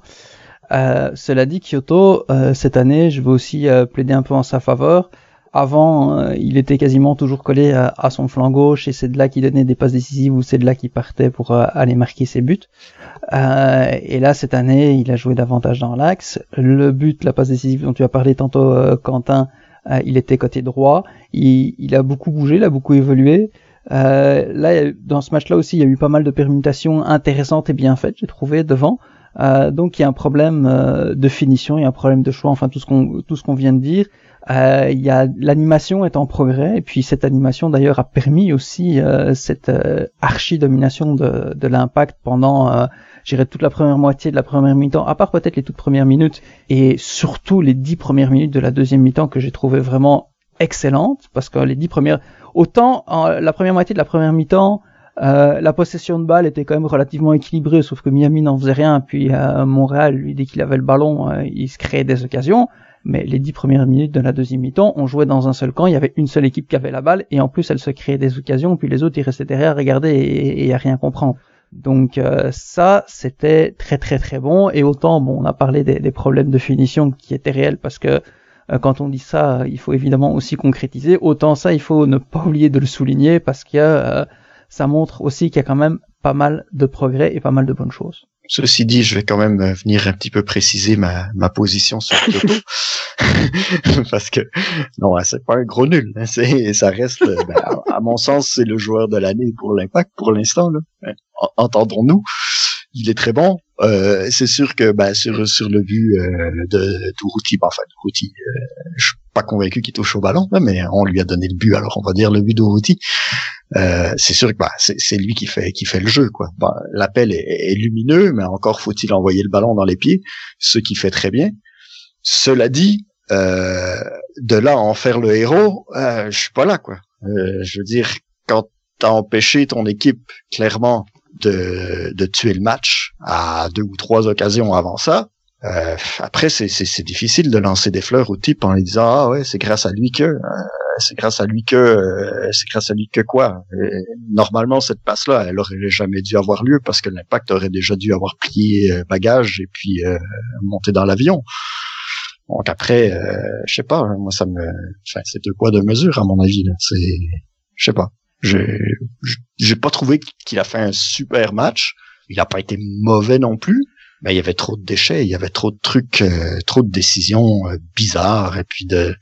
Euh, cela dit, Kyoto, euh, cette année, je veux aussi plaider un peu en sa faveur. Avant, il était quasiment toujours collé à, son flanc gauche et c'est de là qu'il donnait des passes décisives ou c'est de là qu'il partait pour aller marquer ses buts. et là, cette année, il a joué davantage dans l'axe. Le but, la passe décisive dont tu as parlé tantôt, Quentin, euh, il était côté droit. Il, a beaucoup bougé, il a beaucoup évolué. Euh, là, dans ce match-là aussi, il y a eu pas mal de permutations intéressantes et bien faites, j'ai trouvé devant. Euh, donc il y a un problème de finition, il y a un problème de choix, enfin tout ce qu'on tout ce qu'on vient de dire. Il y a l'animation est en progrès et puis cette animation d'ailleurs a permis aussi cette archi domination de, de l'impact pendant j'irais toute la première moitié de la première mi-temps, à part peut-être les toutes premières minutes, et surtout les dix premières minutes de la deuxième mi-temps que j'ai trouvé vraiment excellentes, parce que les dix premières, autant la première moitié de la première mi-temps, euh, la possession de balle était quand même relativement équilibrée, sauf que Miami n'en faisait rien, puis euh, Montréal, lui, dès qu'il avait le ballon, euh, il se créait des occasions. Mais les dix premières minutes de la deuxième mi-temps, on jouait dans un seul camp, il y avait une seule équipe qui avait la balle, et en plus elle se créait des occasions, puis les autres ils restaient derrière regarder et, et à rien comprendre. Donc euh, ça, c'était très très très bon. Et autant, bon, on a parlé des, problèmes de finition qui étaient réels parce que euh, quand on dit ça, il faut évidemment aussi concrétiser. Autant ça, il faut ne pas oublier de le souligner parce que euh, ça montre aussi qu'il y a quand même pas mal de progrès et pas mal de bonnes choses. Ceci dit, je vais quand même euh, venir un petit peu préciser ma, ma position sur Kyoto. Parce que, non, hein, c'est pas un gros nul. Hein, c'est, ça reste, euh, ben, à, mon sens, c'est le joueur de l'année pour l'impact pour l'instant. Hein, entendons-nous. Il est très bon. Euh, c'est sûr que ben, sur, sur le but euh, de Tourouti, ben, enfin Tourouti, euh, je pas convaincu qu'il touche au ballon, mais on lui a donné le but, alors on va dire le but d'Ourouti. Euh, c'est sûr que bah, c'est lui qui fait qui fait le jeu quoi. Bah, L'appel est, lumineux, mais encore faut-il envoyer le ballon dans les pieds, ce qui fait très bien. Cela dit, euh, de là à en faire le héros, euh, je suis pas là quoi. Euh, je veux dire, quand t'as empêché ton équipe clairement de, de tuer le match à deux ou trois occasions avant ça, euh, après, c'est difficile de lancer des fleurs au type en lui disant ah ouais c'est grâce à lui que euh, c'est grâce à lui que euh, c'est grâce à lui que quoi? normalement cette passe là elle aurait jamais dû avoir lieu parce que l'impact aurait déjà dû avoir plié bagage et puis monté dans l'avion. Donc après je sais pas moi ça me enfin c'est de quoi de mesure à mon avis c'est je sais pas j'ai pas trouvé qu'il a fait un super match il a pas été mauvais non plus ben, il y avait trop de déchets, il y avait trop de trucs, euh, trop de décisions euh, bizarres et puis de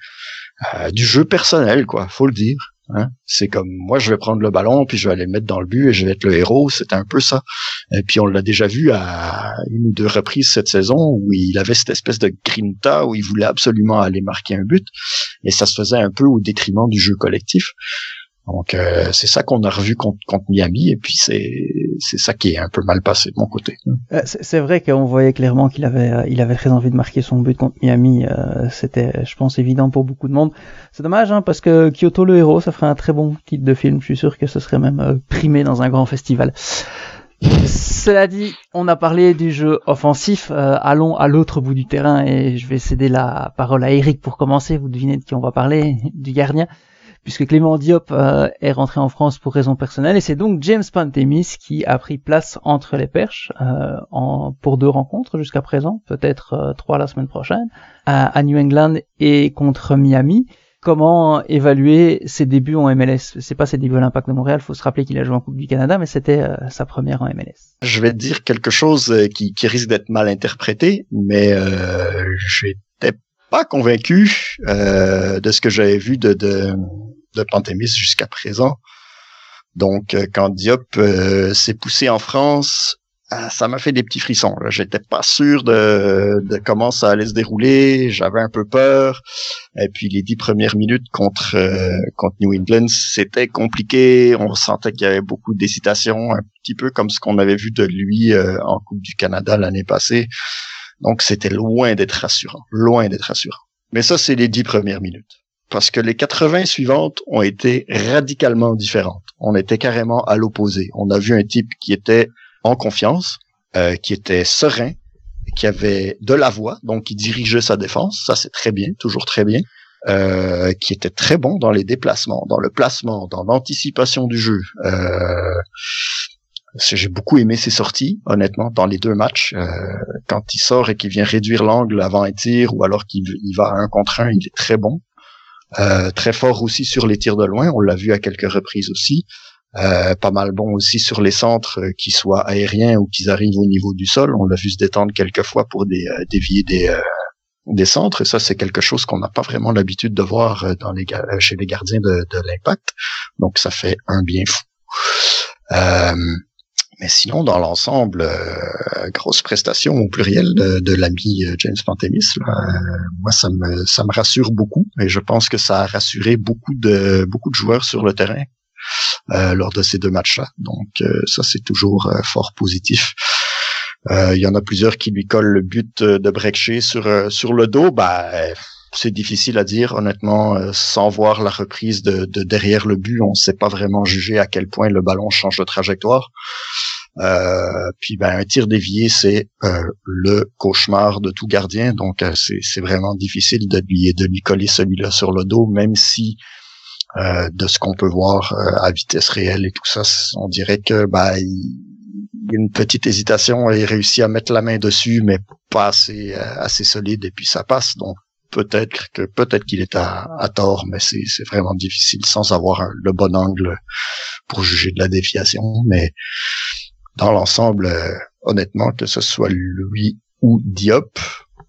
euh, du jeu personnel, quoi, faut le dire. Hein. C'est comme moi, je vais prendre le ballon puis je vais aller le mettre dans le but et je vais être le héros. C'était un peu ça. Et puis on l'a déjà vu à une ou deux reprises cette saison où il avait cette espèce de grinta où il voulait absolument aller marquer un but et ça se faisait un peu au détriment du jeu collectif. Donc euh, c'est ça qu'on a revu contre, contre, Miami et puis c'est c'est ça qui est un peu mal passé de mon côté. Euh, c'est vrai qu'on voyait clairement qu'il avait euh, il avait très envie de marquer son but contre Miami. C'était je pense évident pour beaucoup de monde. C'est dommage hein, parce que Kyoto le héros ça ferait un très bon titre de film. Je suis sûr que ce serait même primé dans un grand festival. Cela dit, on a parlé du jeu offensif. allons à l'autre bout du terrain et je vais céder la parole à Eric pour commencer. Vous devinez de qui on va parler, du gardien puisque Clément Diop euh, est rentré en France pour raisons personnelles, et c'est donc James Pantemis qui a pris place entre les perches euh, en, pour deux rencontres jusqu'à présent, peut-être euh, trois la semaine prochaine, à, New England et contre Miami. Comment évaluer ses débuts en MLS C'est pas ses débuts à l'Impact de Montréal, faut se rappeler qu'il a joué en Coupe du Canada, mais c'était sa première en MLS. Je vais dire quelque chose qui, qui risque d'être mal interprété, mais j'étais pas convaincu de ce que j'avais vu de, de de Pantémis jusqu'à présent. Donc, euh, quand Diop euh, s'est poussé en France, ah, ça m'a fait des petits frissons. J'étais pas sûr de, comment ça allait se dérouler. J'avais un peu peur. Et puis les dix premières minutes contre euh, contre New England, c'était compliqué. On ressentait qu'il y avait beaucoup d'hésitation, un petit peu comme ce qu'on avait vu de lui en Coupe du Canada l'année passée. Donc c'était loin d'être rassurant, loin d'être rassurant. Mais ça, c'est les dix premières minutes parce que les 80 suivantes ont été radicalement différentes. On était carrément à l'opposé. On a vu un type qui était en confiance, euh, qui était serein, qui avait de la voix, donc qui dirigeait sa défense. Ça, c'est très bien, toujours très bien. Euh, qui était très bon dans les déplacements, dans le placement, dans l'anticipation du jeu. Euh, j'ai beaucoup aimé ses sorties, honnêtement, dans les deux matchs. Euh, quand il sort et qu'il vient réduire l'angle avant un tir, ou alors qu'il va à un contre un, il est très bon. Euh, très fort aussi sur les tirs de loin, on l'a vu à quelques reprises aussi. Euh, pas mal bon aussi sur les centres, euh, qu'ils soient aériens ou qu'ils arrivent au niveau du sol. On l'a vu se détendre quelques fois pour des, dévier des, des centres. Et ça, c'est quelque chose qu'on n'a pas vraiment l'habitude de voir dans les, chez les gardiens de, de l'impact. Donc, ça fait un bien fou. Mais sinon, dans l'ensemble, euh, grosse prestation au pluriel de, de l'ami euh, James Pantemis. Euh, moi, ça me ça me rassure beaucoup et je pense que ça a rassuré beaucoup de beaucoup de joueurs sur le terrain euh, lors de ces deux matchs-là. Donc ça, c'est toujours fort positif. Il y en a plusieurs qui lui collent le but de Breakshay sur sur le dos. Bah, c'est difficile à dire honnêtement sans voir la reprise de, de derrière le but on ne sait pas vraiment juger à quel point le ballon change de trajectoire euh, puis ben, un tir dévié, c'est euh, le cauchemar de tout gardien. Donc euh, c'est vraiment difficile de lui de lui coller celui-là sur le dos, même si de ce qu'on peut voir à vitesse réelle et tout ça, on dirait que ben, il, y a une petite hésitation et il réussit à mettre la main dessus, mais pas assez assez solide et puis ça passe. Donc peut-être que peut-être qu'il est à, à, tort, mais c'est vraiment difficile sans avoir le bon angle pour juger de la déviation. Mais dans l'ensemble, euh, honnêtement, que ce soit lui ou Diop,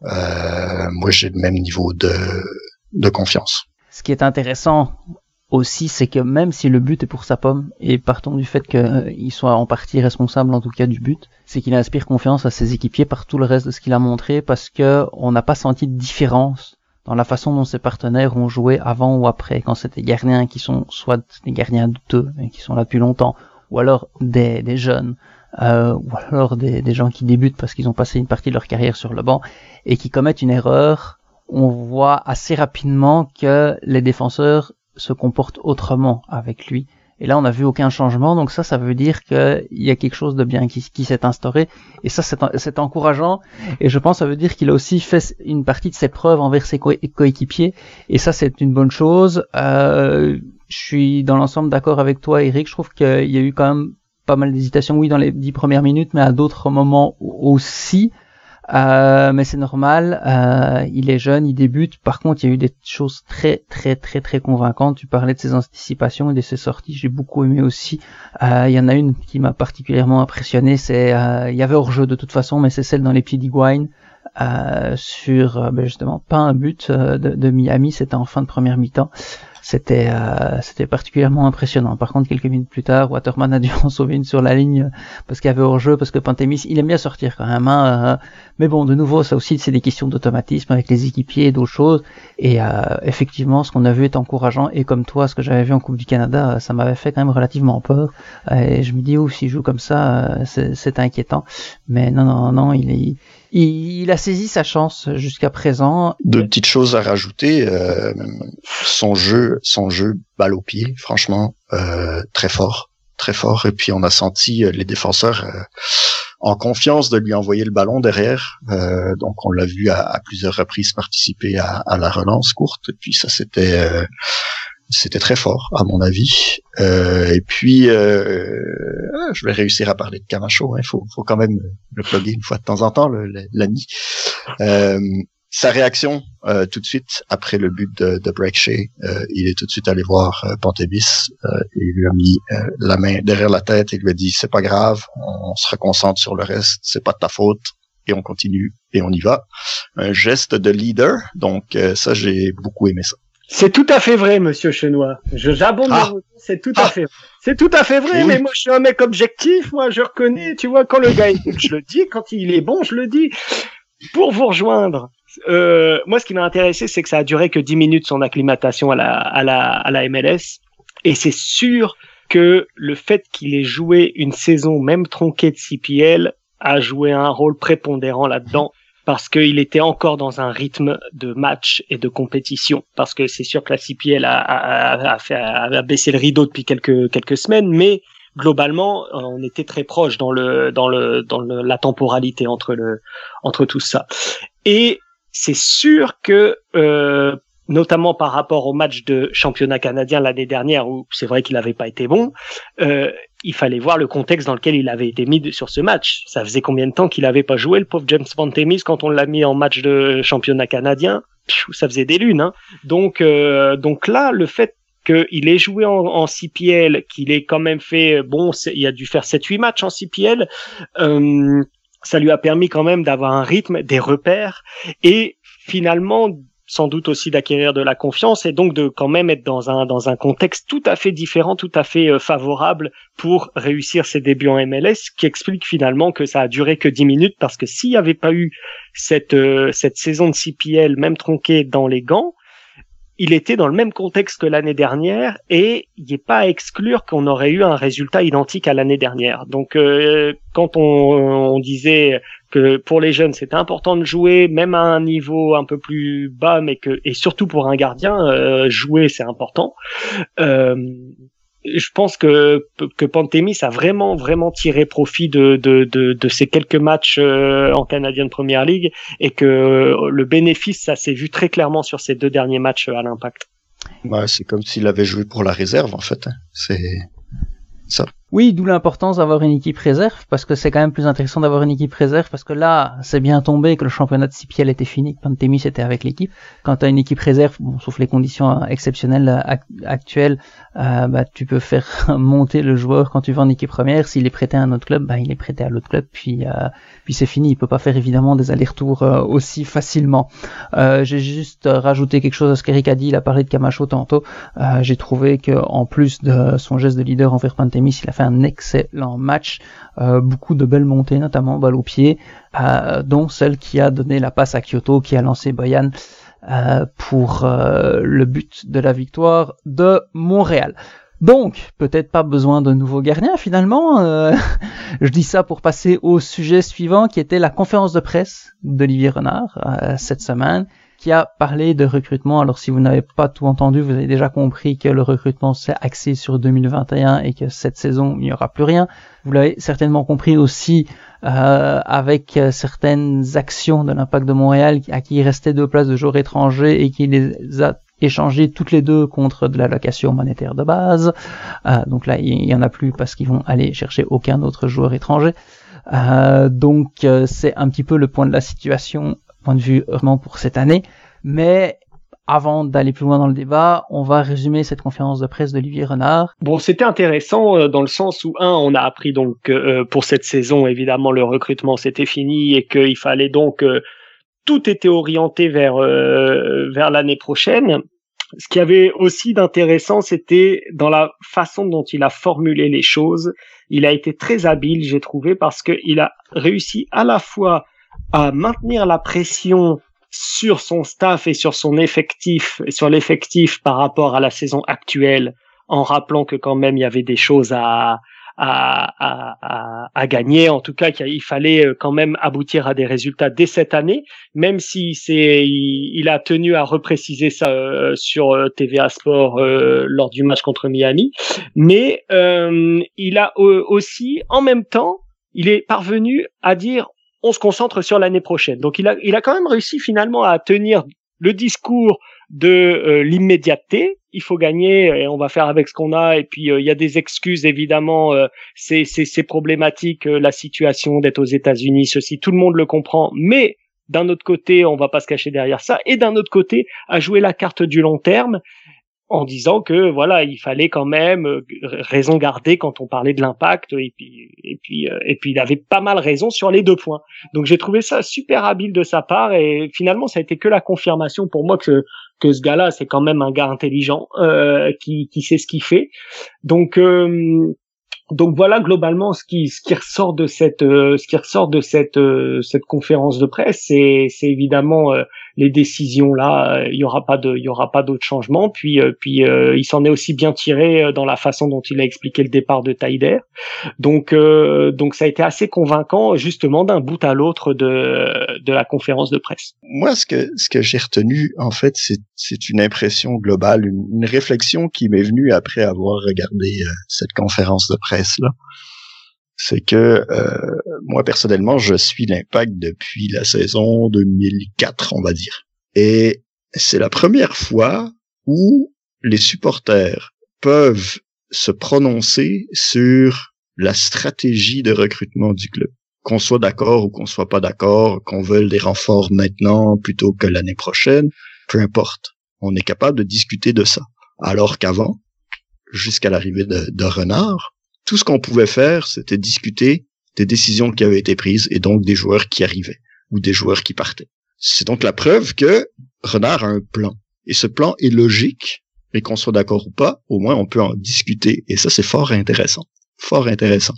euh, moi j'ai le même niveau de, confiance. Ce qui est intéressant aussi, c'est que même si le but est pour sa pomme, et partons du fait qu'il euh, soit en partie responsable en tout cas du but, c'est qu'il inspire confiance à ses équipiers par tout le reste de ce qu'il a montré, parce que on n'a pas senti de différence dans la façon dont ses partenaires ont joué avant ou après, quand c'était gardiens qui sont soit des gardiens douteux, et qui sont là depuis longtemps, ou alors des jeunes euh, ou alors des, des, gens qui débutent parce qu'ils ont passé une partie de leur carrière sur le banc et qui commettent une erreur, on voit assez rapidement que les défenseurs se comportent autrement avec lui. Et là, on n'a vu aucun changement, donc ça, ça veut dire qu'il y a quelque chose de bien qui, s'est instauré. Et ça, c'est encourageant. Et je pense ça veut dire qu'il a aussi fait une partie de ses preuves envers ses coéquipiers. Et ça, c'est une bonne chose. Euh, je suis dans l'ensemble d'accord avec toi, Eric. Je trouve qu'il y a eu quand même pas mal d'hésitation, oui, dans les dix premières minutes, mais à d'autres moments aussi. Euh, mais c'est normal, euh, il est jeune, il débute. Par contre, il y a eu des choses très très très très convaincantes. Tu parlais de ses anticipations et de ses sorties, j'ai beaucoup aimé aussi. Euh, il y en a une qui m'a particulièrement impressionné, c'est il y avait hors jeu de toute façon, mais c'est celle dans les pieds d'Iguain. Sur ben justement pas un but de, de Miami, c'était en fin de première mi-temps c'était euh, c'était particulièrement impressionnant. Par contre, quelques minutes plus tard, Waterman a dû en sauver une sur la ligne parce qu'il y avait hors-jeu, parce que Pantémis, il aime bien sortir quand même. Hein, euh, mais bon, de nouveau, ça aussi, c'est des questions d'automatisme avec les équipiers et d'autres choses. Et euh, effectivement, ce qu'on a vu est encourageant. Et comme toi, ce que j'avais vu en Coupe du Canada, ça m'avait fait quand même relativement peur. et je me dis, oh, s'il joue comme ça, c'est inquiétant. Mais non, non, non, il est il, a saisi sa chance jusqu'à présent. Deux petites choses à rajouter. Euh, son jeu, son jeu balle au pied, franchement, euh, très fort, très fort. Et puis on a senti euh, les défenseurs en confiance de lui envoyer le ballon derrière. donc on l'a vu à, plusieurs reprises participer à, à, la relance courte. Et puis ça c'était c'était très fort à mon avis. Euh, et puis, euh, ah, je vais réussir à parler de Camacho. Il hein. faut, faut quand même le plugger une fois de temps en temps, l'ami. Euh, sa réaction euh, tout de suite après le but de, de euh, il est tout de suite allé voir euh, Pantébis il lui a mis la main derrière la tête et lui a dit c'est pas grave, on, se reconcentre sur le reste, c'est pas de ta faute et on continue et on y va. Un geste de leader, donc ça j'ai beaucoup aimé ça. C'est tout à fait vrai, monsieur Chenois. Je j'abonde. Ah. C'est tout à ah. fait. C'est tout à fait vrai. Mais moi, je suis un mec objectif. Moi, je reconnais. Tu vois, quand le gars, je le dis. Quand il est bon, je le dis. Pour vous rejoindre, euh, moi, ce qui m'a intéressé, c'est que ça a duré que 10 minutes son acclimatation à la à la à la MLS. Et c'est sûr que le fait qu'il ait joué une saison même tronquée de CPL a joué un rôle prépondérant là-dedans parce qu'il était encore dans un rythme de match et de compétition. Parce que c'est sûr que la CPL a, a, a, fait, a, baissé le rideau depuis quelques quelques semaines, mais globalement, on était très proche dans le dans le dans le, la temporalité entre le entre tout ça. Et c'est sûr que euh, notamment par rapport au match de championnat canadien l'année dernière où c'est vrai qu'il n'avait pas été bon, euh, il fallait voir le contexte dans lequel il avait été mis sur ce match. Ça faisait combien de temps qu'il n'avait pas joué le pauvre James Pantemis quand on l'a mis en match de championnat canadien? Ça faisait des lunes. Hein. Donc euh, donc là, le fait qu'il ait joué en, en CPL, qu'il ait quand même fait bon, il a dû faire 7-8 matchs en CPL. Euh, ça lui a permis quand même d'avoir un rythme, des repères et finalement sans doute aussi d'acquérir de la confiance et donc de quand même être dans un dans un contexte tout à fait différent, tout à fait euh, favorable pour réussir ses débuts en MLS, qui explique finalement que ça a duré que 10 minutes parce que s'il n'y avait pas eu cette euh, cette saison de CPL même tronquée dans les gants, il était dans le même contexte que l'année dernière et il n'est pas à exclure qu'on aurait eu un résultat identique à l'année dernière. Donc euh, quand on, on, disait que pour les jeunes c'était important de jouer même à un niveau un peu plus bas, mais que et surtout pour un gardien euh, jouer c'est important. Euh, je pense que que Pantémis a vraiment vraiment tiré profit de de de, de ces quelques matchs euh, en Canadian Premier League et que le bénéfice ça s'est vu très clairement sur ces deux derniers matchs à l'Impact. Ouais, c'est comme s'il avait joué pour la réserve en fait. Hein. C'est ça. Oui, d'où l'importance d'avoir une équipe réserve, parce que c'est quand même plus intéressant d'avoir une équipe réserve, parce que là, c'est bien tombé que le championnat de CPL était fini, que Pantémis était avec l'équipe. Quand tu une équipe réserve, bon, sauf les conditions exceptionnelles actuelles, euh, bah, tu peux faire monter le joueur quand tu vas en équipe première. S'il est prêté à un autre club, bah, il est prêté à l'autre club, puis euh, puis c'est fini. Il peut pas faire évidemment des allers-retours euh, aussi facilement. J'ai juste rajouté quelque chose à ce qu'Eric a dit. Il a parlé de Camacho tantôt. J'ai trouvé que en plus de son geste de leader envers Pantémis, il a un excellent match. beaucoup de belles montées, notamment balle au pied, dont celle qui a donné la passe à Kyoto, qui a lancé Boyan. Euh, pour euh, le but de la victoire de Montréal. Donc, peut-être pas besoin de nouveaux gardiens finalement. Euh, je dis ça pour passer au sujet suivant qui était la conférence de presse d'Olivier Renard cette semaine qui a parlé de recrutement. Alors si vous n'avez pas tout entendu, vous avez déjà compris que le recrutement s'est axé sur 2021 et que cette saison, il n'y aura plus rien. Vous l'avez certainement compris aussi euh, avec euh, certaines actions de l'impact de Montréal à qui il restait deux places de joueurs étrangers et qui les a échangées toutes les deux contre de l'allocation monétaire de base. Euh, donc là, il y en a plus parce qu'ils vont aller chercher aucun autre joueur étranger. Euh, donc euh, c'est un petit peu le point de la situation, point de vue vraiment pour cette année. Mais avant d'aller plus loin dans le débat, on va résumer cette conférence de presse d'Olivier Renard. Bon, c'était intéressant euh, dans le sens où un, on a appris donc euh, pour cette saison évidemment le recrutement c'était fini et qu'il fallait donc euh, tout était orienté vers vers l'année prochaine. Ce qui avait aussi d'intéressant, c'était dans la façon dont il a formulé les choses. Il a été très habile, j'ai trouvé, parce qu'il a réussi à la fois à maintenir la pression sur son staff et sur son effectif, sur l'effectif par rapport à la saison actuelle, en rappelant que quand même il y avait des choses à, à, à, à, gagner. En tout cas, qu'il fallait euh, quand même aboutir à des résultats dès cette année, même si c'est, il, a tenu à repréciser ça euh, sur euh, TVA Sport lors du match contre Miami. Mais il a aussi, en même temps, il est parvenu à dire on se concentre sur l'année prochaine. Donc il a, il a quand même réussi finalement à tenir le discours de euh, l'immédiateté. Il faut gagner et on va faire avec ce qu'on a. Et puis euh, il y a des excuses évidemment. Euh, c'est c'est problématique la situation d'être aux États-Unis. Ceci, tout le monde le comprend. Mais d'un autre côté, on va pas se cacher derrière ça. Et d'un autre côté, à jouer la carte du long terme en disant que voilà il fallait quand même euh, raison garder quand on parlait de l'impact et puis et puis euh, et puis il avait pas mal raison sur les deux points. Donc j'ai trouvé ça super habile de sa part et finalement ça a été que la confirmation pour moi que que ce gars-là c'est quand même un gars intelligent euh, qui qui sait ce qu'il fait. Donc donc voilà globalement ce qui ce qui ressort de cette ce qui ressort de cette cette conférence de presse c'est c'est évidemment les décisions là, il y aura pas de, il y aura pas d'autres changements. Puis, euh, puis euh, il s'en est aussi bien tiré euh, dans la façon dont il a expliqué le départ de Taider. Donc, donc ça a été assez convaincant justement d'un bout à l'autre de de la conférence de presse. Moi, ce que ce que j'ai retenu en fait, c'est c'est une impression globale, une réflexion qui m'est venue après avoir regardé cette conférence de presse c'est que euh, moi personnellement, je suis l'impact depuis la saison 2004, on va dire. Et c'est la première fois où les supporters peuvent se prononcer sur la stratégie de recrutement du club. Qu'on soit d'accord ou qu'on soit pas d'accord, qu'on veuille des renforts maintenant plutôt que l'année prochaine, peu importe. On est capable de discuter de ça. Alors qu'avant, jusqu'à l'arrivée de Renard, tout ce qu'on pouvait faire, c'était discuter des décisions qui avaient été prises et donc des joueurs qui arrivaient ou des joueurs qui partaient. C'est donc la preuve que Renard a un plan. Et ce plan est logique, et qu'on soit d'accord ou pas, au moins on peut en discuter. Et ça, c'est fort intéressant. Fort intéressant.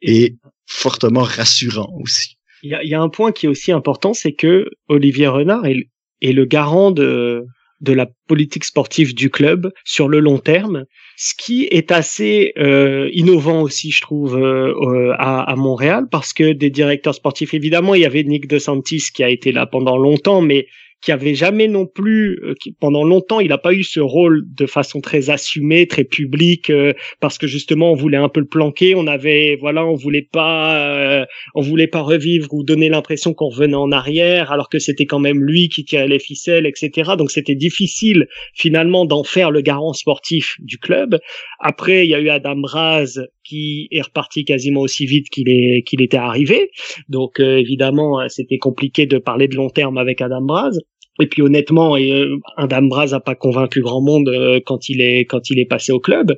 Et fortement rassurant aussi. Il y a, un point qui est aussi important, c'est que Olivier Renard est, le garant de la politique sportive du club sur le long terme, ce qui est assez euh, innovant aussi, je trouve, euh, euh, à, à, Montréal, parce que des directeurs sportifs, évidemment, il y avait Nick De Santis qui a été là pendant longtemps, mais qui avait jamais non plus, euh, qui, pendant longtemps, il n'a pas eu ce rôle de façon très assumée, très publique, euh, parce que justement, on voulait un peu le planquer. On avait, voilà, on voulait pas, euh, on voulait pas revivre ou donner l'impression qu'on revenait en arrière, alors que c'était quand même lui qui tirait les ficelles, etc. Donc c'était difficile finalement d'en faire le garant sportif du club. Après, il y a eu Adam Braz qui est reparti quasiment aussi vite qu'il est qu'il était arrivé. Donc évidemment, c'était compliqué de parler de long terme avec Adam Braz. Et puis honnêtement, et, euh, un Dambraz a pas convaincu grand monde euh, quand il est quand il est passé au club.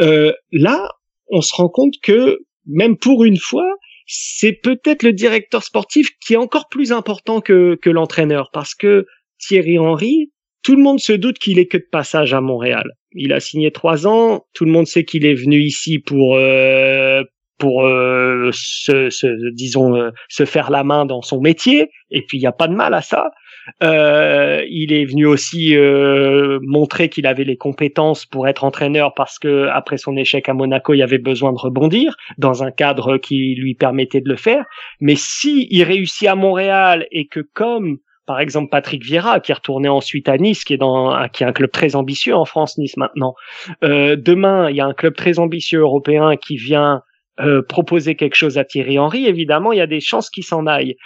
Euh, là, on se rend compte que même pour une fois, c'est peut-être le directeur sportif qui est encore plus important que que l'entraîneur parce que Thierry Henry, tout le monde se doute qu'il est que de passage à Montréal. Il a signé trois ans. Tout le monde sait qu'il est venu ici pour pour se, se, disons se faire la main dans son métier et puis il n'y a pas de mal à ça euh, il est venu aussi euh, montrer qu'il avait les compétences pour être entraîneur parce que après son échec à Monaco, il avait besoin de rebondir dans un cadre qui lui permettait de le faire. Mais si il réussit à Montréal et que comme par exemple Patrick Vieira qui est retourné ensuite à Nice, qui est dans qui est un club très ambitieux en France, Nice maintenant. Euh, demain, il y a un club très ambitieux européen qui vient euh, proposer quelque chose à Thierry Henry. Évidemment, il y a des chances qu'il s'en aille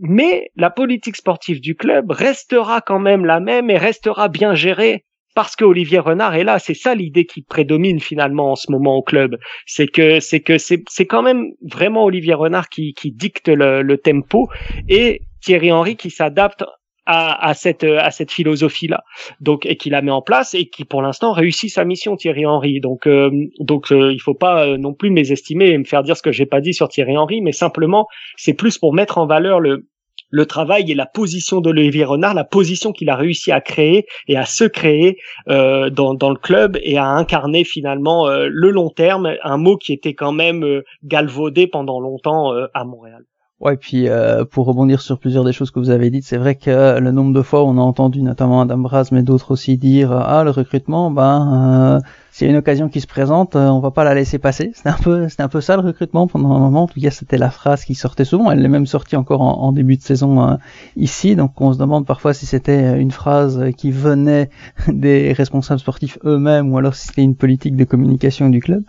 mais la politique sportive du club restera quand même la même et restera bien gérée parce que Olivier Renard est là. C'est ça l'idée qui prédomine finalement en ce moment au club. C'est que c'est que c'est c'est quand même vraiment Olivier Renard qui qui dicte le, le tempo et Thierry Henry qui s'adapte à, à, cette à cette philosophie là donc et qui la met en place et qui pour l'instant réussit sa mission Thierry Henry donc euh, donc euh, il faut pas euh, non plus mésestimer et me faire dire ce que j'ai pas dit sur Thierry Henry mais simplement c'est plus pour mettre en valeur le le travail et la position d'Olivier Renard, la position qu'il a réussi à créer et à se créer euh, dans, dans, le club et à incarner finalement euh, le long terme, un mot qui était quand même euh, galvaudé pendant longtemps euh, à Montréal. Ouais, puis euh, pour rebondir sur plusieurs des choses que vous avez dites, c'est vrai que le nombre de fois on a entendu notamment Adam Braz, mais d'autres aussi dire ah le recrutement, ben euh, s'il y a une occasion qui se présente, euh, on va pas la laisser passer. C'est un peu, c'est un peu ça le recrutement pendant un moment. En tout cas, c'était la phrase qui sortait souvent. Elle est même sortie encore en, en début de saison euh, ici. Donc, on se demande parfois si c'était une phrase qui venait des responsables sportifs eux-mêmes ou alors si c'était une politique de communication du club.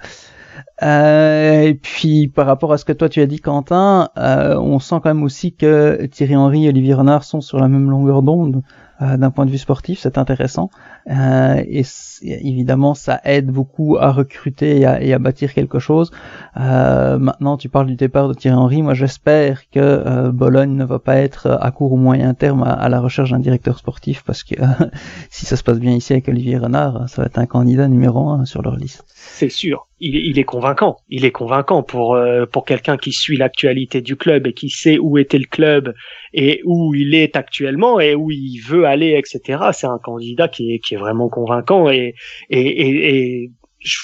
Euh, et puis par rapport à ce que toi tu as dit Quentin, euh, on sent quand même aussi que Thierry Henry et Olivier Renard sont sur la même longueur d'onde euh, d'un point de vue sportif, c'est intéressant. Euh, et évidemment, ça aide beaucoup à recruter et à, bâtir quelque chose. Euh, maintenant, tu parles du départ de Thierry Henry. Moi, j'espère que euh, Bologne ne va pas être à court ou moyen terme à, la recherche d'un directeur sportif, parce que si ça se passe bien ici avec Olivier Renard, ça va être un candidat numéro un sur leur liste. C'est sûr. Il est, convaincant. Il est convaincant pour pour quelqu'un qui suit l'actualité du club et qui sait où était le club et où il est actuellement et où il veut aller, etc. C'est un candidat qui est, qui est vraiment convaincant et, et, et, je,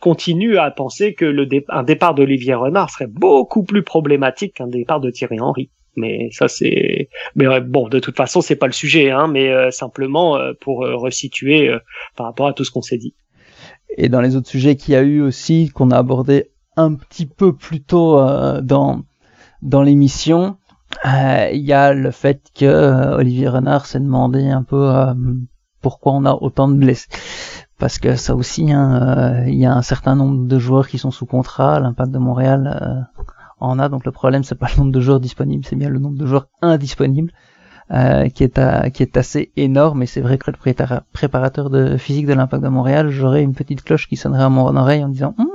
continue à penser que le dé un départ d'Olivier Renard serait beaucoup plus problématique qu'un départ de Thierry Henry. Mais ça c'est, mais bon, de toute façon c'est pas le sujet, hein, mais euh, simplement euh, pour euh, resituer par rapport à tout ce qu'on s'est dit. Et dans les autres sujets qu'il y a eu aussi qu'on a abordé un petit peu plus tôt dans dans l'émission, il y a le fait que Olivier Renard s'est demandé un peu pourquoi on a autant de blessés. Parce que ça aussi, hein, il y a un certain nombre de joueurs qui sont sous contrat. L'impact de Montréal euh, en a. Donc le problème, c'est pas le nombre de joueurs disponibles, c'est bien le nombre de joueurs indisponibles. Euh, qui est assez énorme et c'est vrai que le préparateur de physique de l'impact de Montréal j'aurais une petite cloche qui sonnerait à mon oreille en disant hm,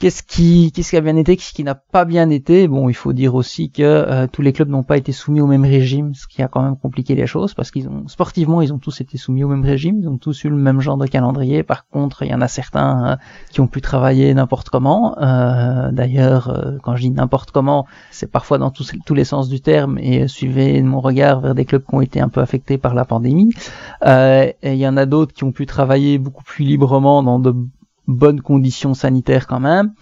Qu'est-ce qui, qu'est-ce qui a bien été, qu'est-ce qui n'a pas bien été? Bon, il faut dire aussi que euh, tous les clubs n'ont pas été soumis au même régime, ce qui a quand même compliqué les choses, parce qu'ils ont sportivement, ils ont tous été soumis au même régime, ils ont tous eu le même genre de calendrier. Par contre, il y en a certains euh, qui ont pu travailler n'importe comment. Euh, d'ailleurs, euh, quand je dis n'importe comment, c'est parfois dans tous, les sens du terme. Et suivez mon regard vers des clubs qui ont été un peu affectés par la pandémie. et il y en a d'autres qui ont pu travailler beaucoup plus librement dans de bonnes conditions sanitaires quand même.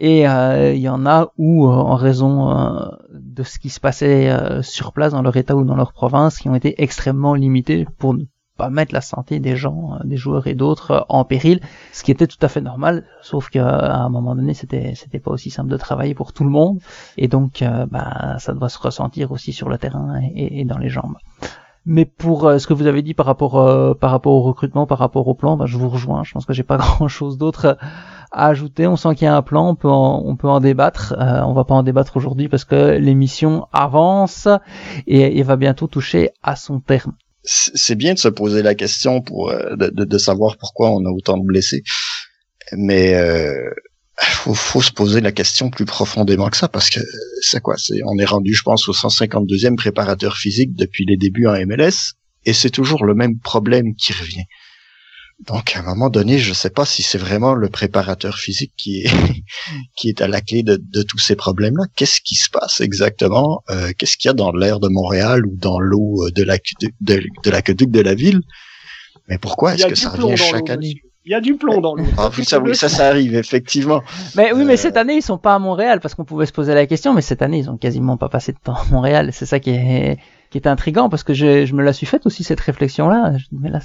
Et euh, il y en a où, euh, en raison euh, de ce qui se passait euh, sur place dans leur état ou dans leur province, qui ont été extrêmement limités pour ne pas mettre la santé des gens, des joueurs et d'autres en péril, ce qui était tout à fait normal, sauf qu'à un moment donné, c'était c'était pas aussi simple de travailler pour tout le monde, et donc bah, ça doit se ressentir aussi sur le terrain et, et dans les jambes. Mais pour euh, ce que vous avez dit par rapport euh, par rapport au recrutement, par rapport au plan, bah, je vous rejoins. Je pense que j'ai pas grand chose d'autre à ajouter. On sent qu'il y a un plan, on peut en, on peut en débattre. Euh, on va pas en débattre aujourd'hui parce que l'émission avance et, et, va bientôt toucher à son terme. C'est bien de se poser la question pour euh, de, de, de, savoir pourquoi on a autant de blessés, mais faut, faut se poser la question plus profondément que ça parce que c'est quoi? C'est on est rendu, je pense, au 152e préparateur physique depuis les débuts en MLS et c'est toujours le même problème qui revient. Donc à un moment donné, je sais pas si c'est vraiment le préparateur physique qui est qui est à la clé de, de tous ces problèmes-là. Qu'est-ce qui se passe exactement? Euh, Qu'est-ce qu'il y a dans l'air de Montréal ou dans l'eau de l'aqueduc de, de, de la ville? Mais pourquoi est-ce que ça revient chaque année? Il y a du plomb dans l'eau. Ah, ça, ça, ça arrive effectivement. Mais oui, mais euh, cette année ils sont pas à Montréal parce qu'on pouvait se poser la question, mais cette année ils ont quasiment pas passé de temps à Montréal. C'est ça qui est qui est intrigant parce que je, je me la suis faite aussi cette réflexion là. Mais là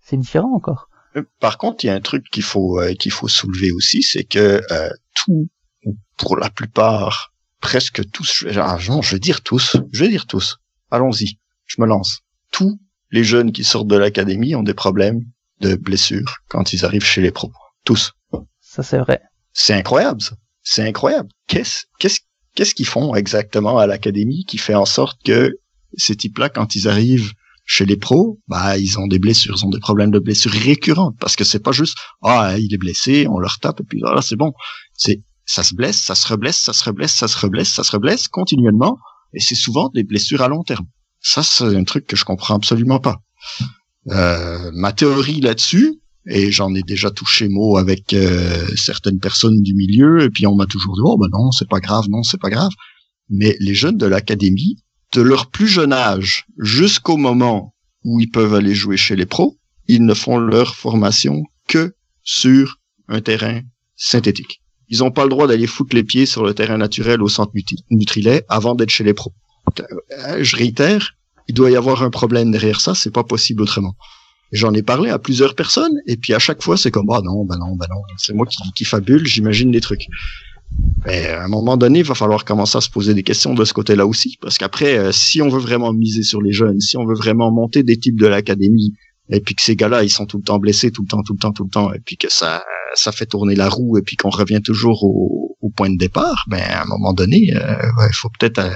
c'est différent encore. Euh, par contre, il y a un truc qu'il faut euh, qu'il faut soulever aussi, c'est que euh, tout, pour la plupart, presque tous, ah, non, je veux dire tous, je veux dire tous. Allons-y, je me lance. Tous les jeunes qui sortent de l'académie ont des problèmes de blessures quand ils arrivent chez les pros. Tous. Ça, c'est vrai. C'est incroyable, ça. C'est incroyable. Qu'est-ce, qu'est-ce, qu'est-ce qu'ils font exactement à l'académie qui fait en sorte que ces types-là, quand ils arrivent Chez les pros, bah ils ont des blessures, ils ont des problèmes de blessures récurrentes parce que c'est pas juste ah il est blessé, on leur tape et puis voilà c'est bon. C'est ça se blesse, ça se reblesse, ça se reblesse, ça se reblesse, ça se reblesse continuellement et c'est souvent des blessures à long terme. Ça c'est un truc que je comprends absolument pas. Euh, ma théorie là-dessus, et j'en ai déjà touché mot avec euh, certaines personnes du milieu, et puis on m'a toujours dit oh ben non c'est pas grave, non c'est pas grave. Mais les jeunes de l'académie, de leur plus jeune âge jusqu'au moment où ils peuvent aller jouer chez les pros, ils ne font leur formation que sur un terrain synthétique. Ils n'ont pas le droit d'aller foutre les pieds sur le terrain naturel au centre Nutrilet avant d'être chez les pros. Euh, je réitère, il doit y avoir un problème derrière ça, c'est pas possible autrement. J'en ai parlé à plusieurs personnes, et puis à chaque fois, c'est comme, ah non, bah non, bah non, c'est moi qui, fabule, j'imagine des trucs. Mais à un moment donné, il va falloir commencer à se poser des questions de ce côté-là aussi, parce qu'après, euh, si on veut vraiment miser sur les jeunes, si on veut vraiment monter des types de l'académie, et puis que ces gars-là, ils sont tout le temps blessés, tout le temps, tout le temps, tout le temps, et puis que ça, ça fait tourner la roue, et puis qu'on revient toujours au, au, point de départ, ben à un moment donné, euh, il faut peut-être euh,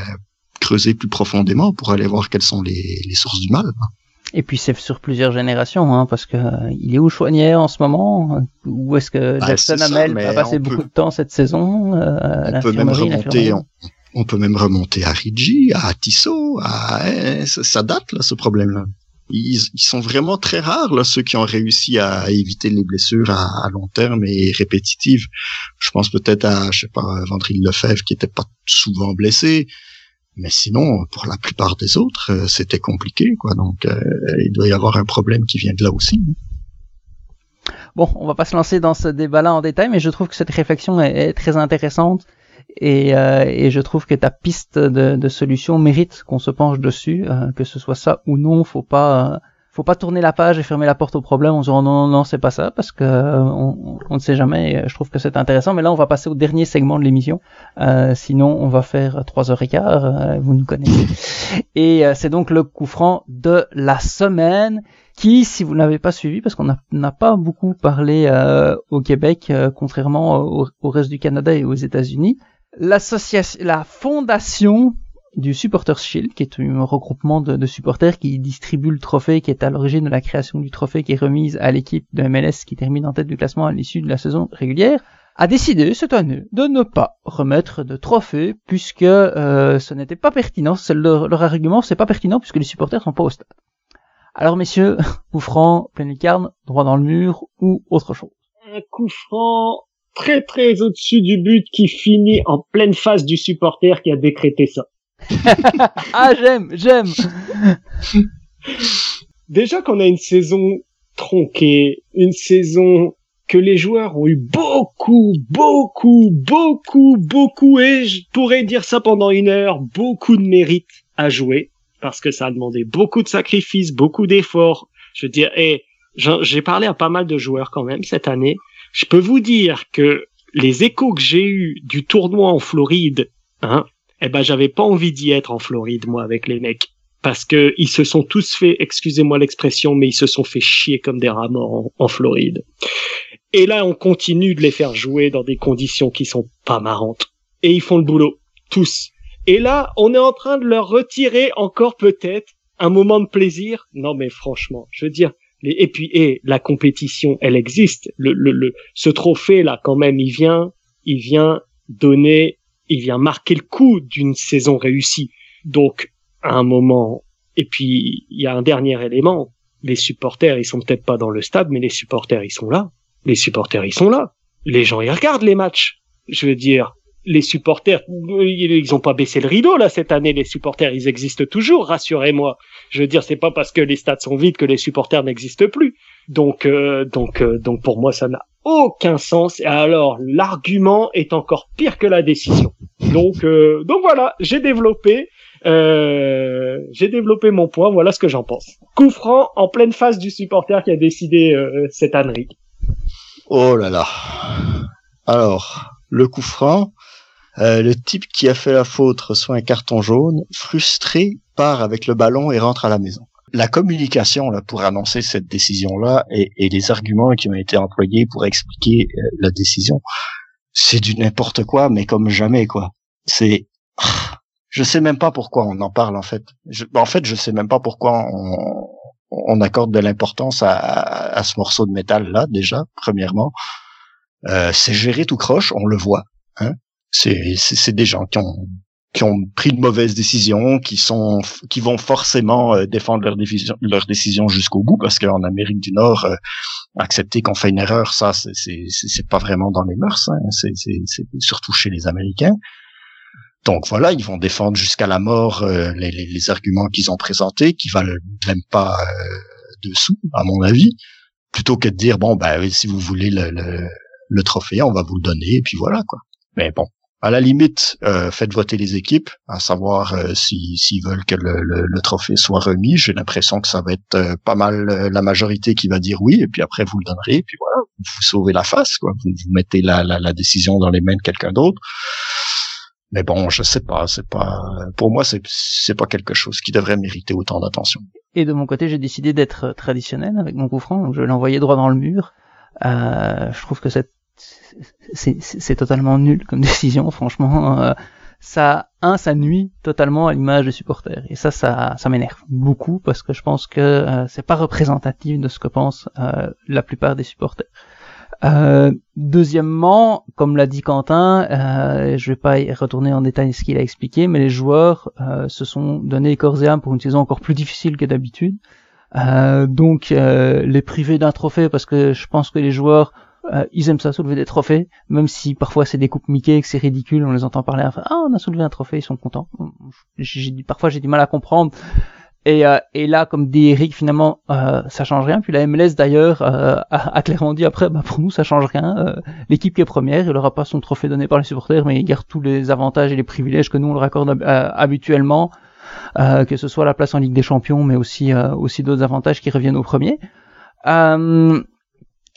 creuser plus profondément pour aller voir quelles sont les, les sources du mal. Et puis c'est sur plusieurs générations, hein, parce que euh, il est où Chouanier en ce moment? Où est-ce que bah, Jackson Hamel a passé beaucoup de temps cette saison euh, On peut même remonter. On, peut même remonter à Rigi, à Tissot, à eh, ça date là ce problème-là. Ils, ils, sont vraiment très rares là ceux qui ont réussi à éviter les blessures à, à long terme et répétitives. Je pense peut-être à je sais pas Lefebvre qui était pas souvent blessé. Mais sinon, pour la plupart des autres, euh, c'était compliqué, quoi. Donc, euh, il doit y avoir un problème qui vient de là aussi. Hein. Bon, on va pas se lancer dans ce débat-là en détail, mais je trouve que cette réflexion est, très intéressante et, euh, et, je trouve que ta piste de, solution mérite qu'on se penche dessus, que ce soit ça ou non. Faut pas faut pas tourner la page et fermer la porte au problème en disant non non non c'est pas ça parce que euh, on, on, ne sait jamais et je trouve que c'est intéressant. Mais là on va passer au dernier segment de l'émission. Euh, sinon on va faire trois heures et quart euh, vous nous connaissez. Et euh, c'est donc le coup franc de la semaine qui si vous n'avez pas suivi parce qu'on n'a pas beaucoup parlé au Québec contrairement au, au, reste du Canada et aux États-Unis l'association la fondation du Supporters Shield, qui est un regroupement de, supporters qui distribue le trophée, qui est à l'origine de la création du trophée qui est remise à l'équipe de MLS qui termine en tête du classement à l'issue de la saison régulière, a décidé cette année de ne pas remettre de trophée puisque euh, ce n'était pas pertinent. Leur, leur argument, c'est pas pertinent puisque les supporters sont pas au stade. Alors messieurs, coup franc, pleine lucarne, droit dans le mur ou autre chose? Un coup franc très très au-dessus du but qui finit en pleine face du supporter qui a décrété ça. ah, j'aime, j'aime. Déjà qu'on a une saison tronquée, une saison que les joueurs ont eu beaucoup, beaucoup, beaucoup, beaucoup, et je pourrais dire ça pendant une heure, beaucoup de mérite à jouer, parce que ça a demandé beaucoup de sacrifices, beaucoup d'efforts. Je veux dire, et j'ai parlé à pas mal de joueurs quand même cette année. Je peux vous dire que les échos que j'ai eus du tournoi en Floride, hein, eh ben j'avais pas envie d'y être en Floride moi avec les mecs parce que ils se sont tous fait, excusez-moi l'expression, mais ils se sont fait chier comme des rats morts en, Floride. Et là, on continue de les faire jouer dans des conditions qui sont pas marrantes. Et ils font le boulot, tous. Et là, on est en train de leur retirer encore peut-être un moment de plaisir. Non, mais franchement, je veux dire, et puis, et la compétition, elle existe. Le, le, le, ce trophée là, quand même, il vient, il vient donner il vient marquer le coup d'une saison réussie. Donc, à un moment, et puis il y a un dernier élément, les supporters, ils sont peut-être pas dans le stade, mais les supporters, ils sont là. Les supporters, ils sont là. Les gens, ils regardent les matchs. Je veux dire, les supporters, ils ont pas baissé le rideau là cette année. Les supporters, ils existent toujours. Rassurez-moi. Je veux dire, c'est pas parce que les stades sont vides que les supporters n'existent plus. Donc, euh, donc, euh, donc pour moi, ça n'a aucun sens. Et alors, l'argument est encore pire que la décision. Donc, euh, donc voilà, j'ai développé, euh, j'ai développé mon point. Voilà ce que j'en pense. Coup franc en pleine face du supporter qui a décidé cette ânerie. Oh là là. Alors, le coup franc, le type qui a fait la faute reçoit un carton jaune, frustré, part avec le ballon et rentre à la maison la communication là pour annoncer cette décision là et, et, les arguments qui ont été employés pour expliquer euh, la décision, c'est du n'importe quoi, mais comme jamais quoi. C'est je sais même pas pourquoi on en parle en fait. Je, en fait, je sais même pas pourquoi on, on accorde de l'importance à, à, ce morceau de métal là déjà. Premièrement, euh, c'est géré tout croche, on le voit. Hein. C'est des gens qui ont qui ont pris de mauvaises décisions, qui sont, qui vont forcément euh, défendre leur décision, leur décision jusqu'au bout, parce qu'en Amérique du Nord, euh, accepter qu'on fait une erreur, ça, c'est, c'est, pas vraiment dans les mœurs, hein, c'est, surtout chez les Américains. Donc voilà, ils vont défendre jusqu'à la mort euh, les, les, les, arguments qu'ils ont présentés, qui valent même pas dessous, à mon avis, plutôt que de dire bon, ben si vous voulez le, le, le trophée, on va vous le donner, et puis voilà quoi. Mais bon, à la limite, euh, faites voter les équipes, à savoir euh, s'ils veulent que le, le, trophée soit remis. J'ai l'impression que ça va être euh, pas mal la majorité qui va dire oui, et puis après vous le donnerez, et puis voilà, vous sauvez la face, quoi. Vous, vous mettez la, la, la, décision dans les mains de quelqu'un d'autre. Mais bon, je sais pas, c'est pas, pour moi, c'est c'est pas quelque chose qui devrait mériter autant d'attention. Et de mon côté, j'ai décidé d'être traditionnel avec mon coup franc, donc je l'ai envoyé droit dans le mur. Euh, je trouve que cette c'est totalement nul comme décision, franchement. Euh, ça, un, ça nuit totalement à l'image des supporters. Et ça, ça, ça m'énerve beaucoup parce que je pense que euh, c'est pas représentatif de ce que pensent euh, la plupart des supporters. deuxièmement, comme l'a dit Quentin, je vais pas y retourner en détail ce qu'il a expliqué, mais les joueurs se sont donné corps et âme pour une saison encore plus difficile que d'habitude. donc les priver d'un trophée parce que je pense que les joueurs euh, ils aiment ça soulever des trophées, même si parfois c'est des coupes Mickey que c'est ridicule, on les entend parler, enfin, ah on a soulevé un trophée, ils sont contents. J'ai parfois j'ai du mal à comprendre. Et, euh, et là, comme dit Eric, finalement, euh, ça change rien. Puis la MLS d'ailleurs euh, a, clairement dit après, bah, pour nous ça change rien. Euh, l'équipe qui est première, il aura pas son trophée donné par les supporters, mais il garde tous les avantages et les privilèges que nous on le raccorde habituellement, que ce soit la place en Ligue des Champions, mais aussi aussi d'autres avantages qui reviennent au premier. Euh,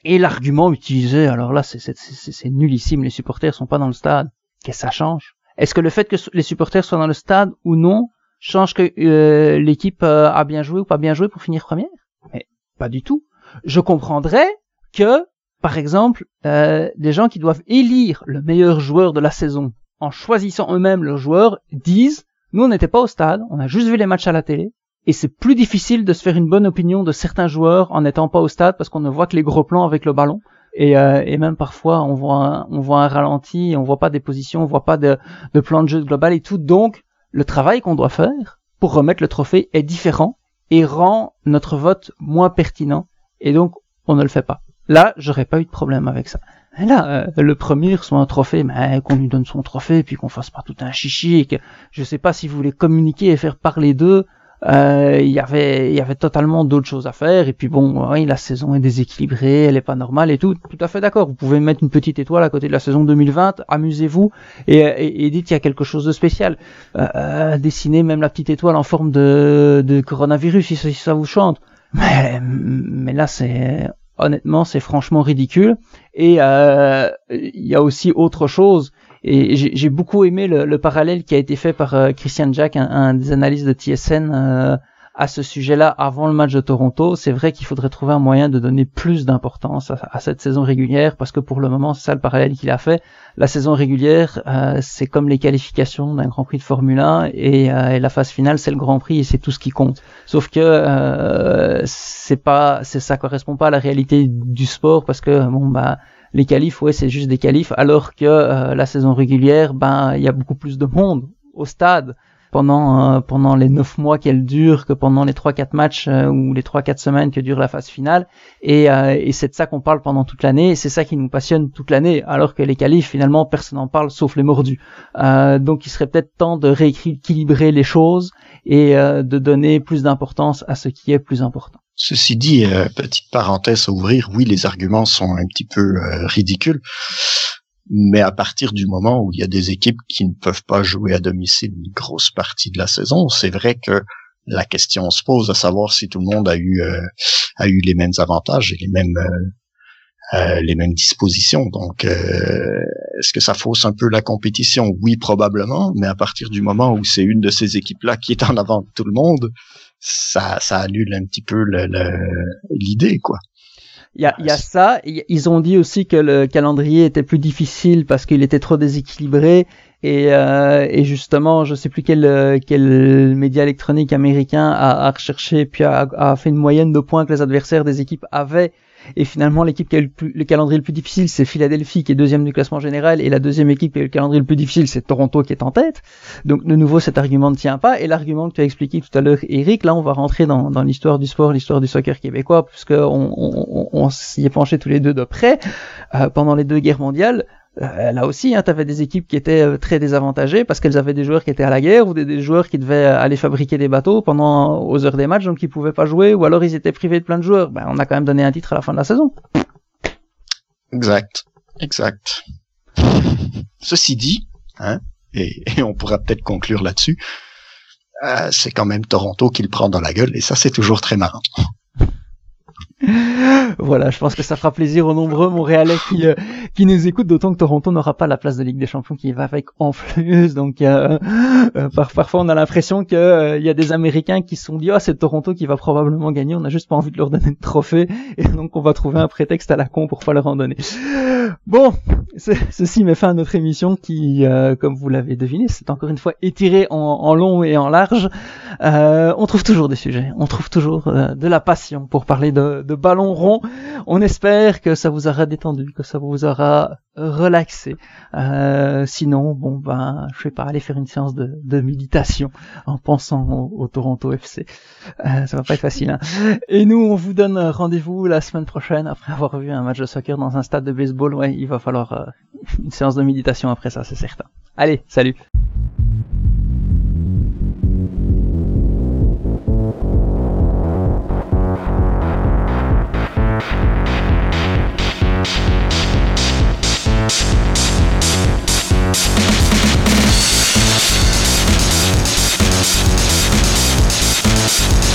et l'argument utilisé, alors là, c'est nullissime, les supporters sont pas dans le stade. Qu'est-ce que ça change? Est-ce que le fait que les supporters soient dans le stade ou non change que euh, l'équipe euh, a bien joué ou pas bien joué pour finir première? Mais pas du tout. Je comprendrais que, par exemple, euh, des gens qui doivent élire le meilleur joueur de la saison en choisissant eux-mêmes leur joueur disent nous on n'était pas au stade, on a juste vu les matchs à la télé, et c'est plus difficile de se faire une bonne opinion de certains joueurs en n'étant pas au stade parce qu'on ne voit que les gros plans avec le ballon. Et, euh, et même parfois on voit un, on voit un ralenti, on voit pas des positions, on voit pas de, de plan de jeu global et tout. Donc le travail qu'on doit faire pour remettre le trophée est différent et rend notre vote moins pertinent. Et donc on ne le fait pas. Là, j'aurais pas eu de problème avec ça. Là, euh, le premier soit un trophée, mais qu'on lui donne son trophée, puis qu'on fasse pas tout un chichi, et que je sais pas si vous voulez communiquer et faire parler d'eux, euh, il y avait il y avait totalement d'autres choses à faire. Et puis bon oui, la saison est déséquilibrée elle est pas normale et tout. Tout à fait d'accord. Vous pouvez mettre une petite étoile à côté de la saison 2020 amusez-vous et, et, dites qu'il y a quelque chose de spécial. Euh, euh, dessinez même la petite étoile en forme de, de coronavirus si, si ça vous chante. Mais mais là c'est honnêtement c'est franchement ridicule. Et euh, il y a aussi autre chose et j'ai beaucoup aimé le, le, parallèle qui a été fait par euh, Christian Jack, un, un, des analystes de TSN, euh, à ce sujet-là avant le match de Toronto. C'est vrai qu'il faudrait trouver un moyen de donner plus d'importance à, à, cette saison régulière, parce que pour le moment, c'est ça le parallèle qu'il a fait. La saison régulière, euh, c'est comme les qualifications d'un Grand Prix de Formule 1, et, et la phase finale, c'est le Grand Prix et c'est tout ce qui compte. Sauf que c'est pas, c'est ça correspond pas à la réalité du sport, parce que bon bah les qualifs, ouais, c'est juste des qualifs, alors que euh, la saison régulière, ben, il y a beaucoup plus de monde au stade pendant euh, pendant les neuf mois qu'elle dure que pendant les trois quatre matchs euh, ou les trois quatre semaines que dure la phase finale. Et, c'est de ça qu'on parle pendant toute l'année et c'est ça qui nous passionne toute l'année alors que les qualifs finalement personne n'en parle sauf les mordus. Donc il serait peut-être temps de rééquilibrer les choses et de donner plus d'importance à ce qui est plus important Ceci dit, euh, petite parenthèse à ouvrir, oui, les arguments sont un petit peu euh, ridicules, mais à partir du moment où il y a des équipes qui ne peuvent pas jouer à domicile une grosse partie de la saison, c'est vrai que la question se pose à savoir si tout le monde a eu euh, a eu les mêmes avantages et les mêmes les mêmes dispositions. Donc, est-ce que ça fausse un peu la compétition? Oui, probablement, mais à partir du moment où c'est une de ces équipes-là qui est en avant de tout le monde, ça, ça annule un petit peu l'idée, quoi. Il y a, y a ça. Ils ont dit aussi que le calendrier était plus difficile parce qu'il était trop déséquilibré Et, euh, et justement, je sais plus quel, quel média électronique américain a, a recherché puis a, a, fait une moyenne de points que les adversaires des équipes avaient. Et finalement, l'équipe qui a le, plus, le, calendrier le plus difficile, c'est Philadelphie qui est deuxième du classement général, et la deuxième équipe qui a le calendrier le plus difficile, c'est Toronto qui est en tête. Donc de nouveau, cet argument ne tient pas. Et l'argument que tu as expliqué tout à l'heure, Eric, là, on va rentrer dans, l'histoire du sport, l'histoire du soccer québécois, puisque on s'y est penché tous les deux de près euh, pendant les deux guerres mondiales. Euh, là aussi, hein, tu avais des équipes qui étaient euh, très désavantagées parce qu'elles avaient des joueurs qui étaient à la guerre ou des, joueurs qui devaient euh, aller fabriquer des bateaux pendant aux heures des matchs, donc ils pouvaient pas jouer, ou alors ils étaient privés de plein de joueurs. Ben, on a quand même donné un titre à la fin de la saison. Exact, exact. Ceci dit, hein, et, on pourra peut-être conclure là-dessus, c'est quand même Toronto qui le prend dans la gueule, et ça c'est toujours très marrant voilà, je pense que ça fera plaisir aux nombreux Montréalais qui, euh, nous écoutent, d'autant que Toronto n'aura pas la place de Ligue des Champions qui va avec en plus. Donc euh, euh, par, parfois on a l'impression qu'il euh, y a des Américains qui sont dit oh, c'est Toronto qui va probablement gagner, on a juste pas envie de leur donner de trophée et donc on va trouver un prétexte à la con pour pas leur en donner. Bon, ceci met fin à notre émission qui, euh, comme vous l'avez deviné, c'est encore une fois étiré en, en, long et en large. on trouve toujours des sujets, on trouve toujours de la passion pour parler de, ballon rond. On espère que ça vous aura détendu, que ça vous aura relaxé. Euh, sinon, bon ben, je sais pas, aller faire une séance de, méditation en pensant au, Toronto FC. Euh, ça va pas être facile. Hein. Et nous, on vous donne rendez-vous la semaine prochaine après avoir vu un match de soccer dans un stade de baseball. Ouais, il va falloir euh, une séance de méditation après ça, c'est certain. Allez, salut. Podcast.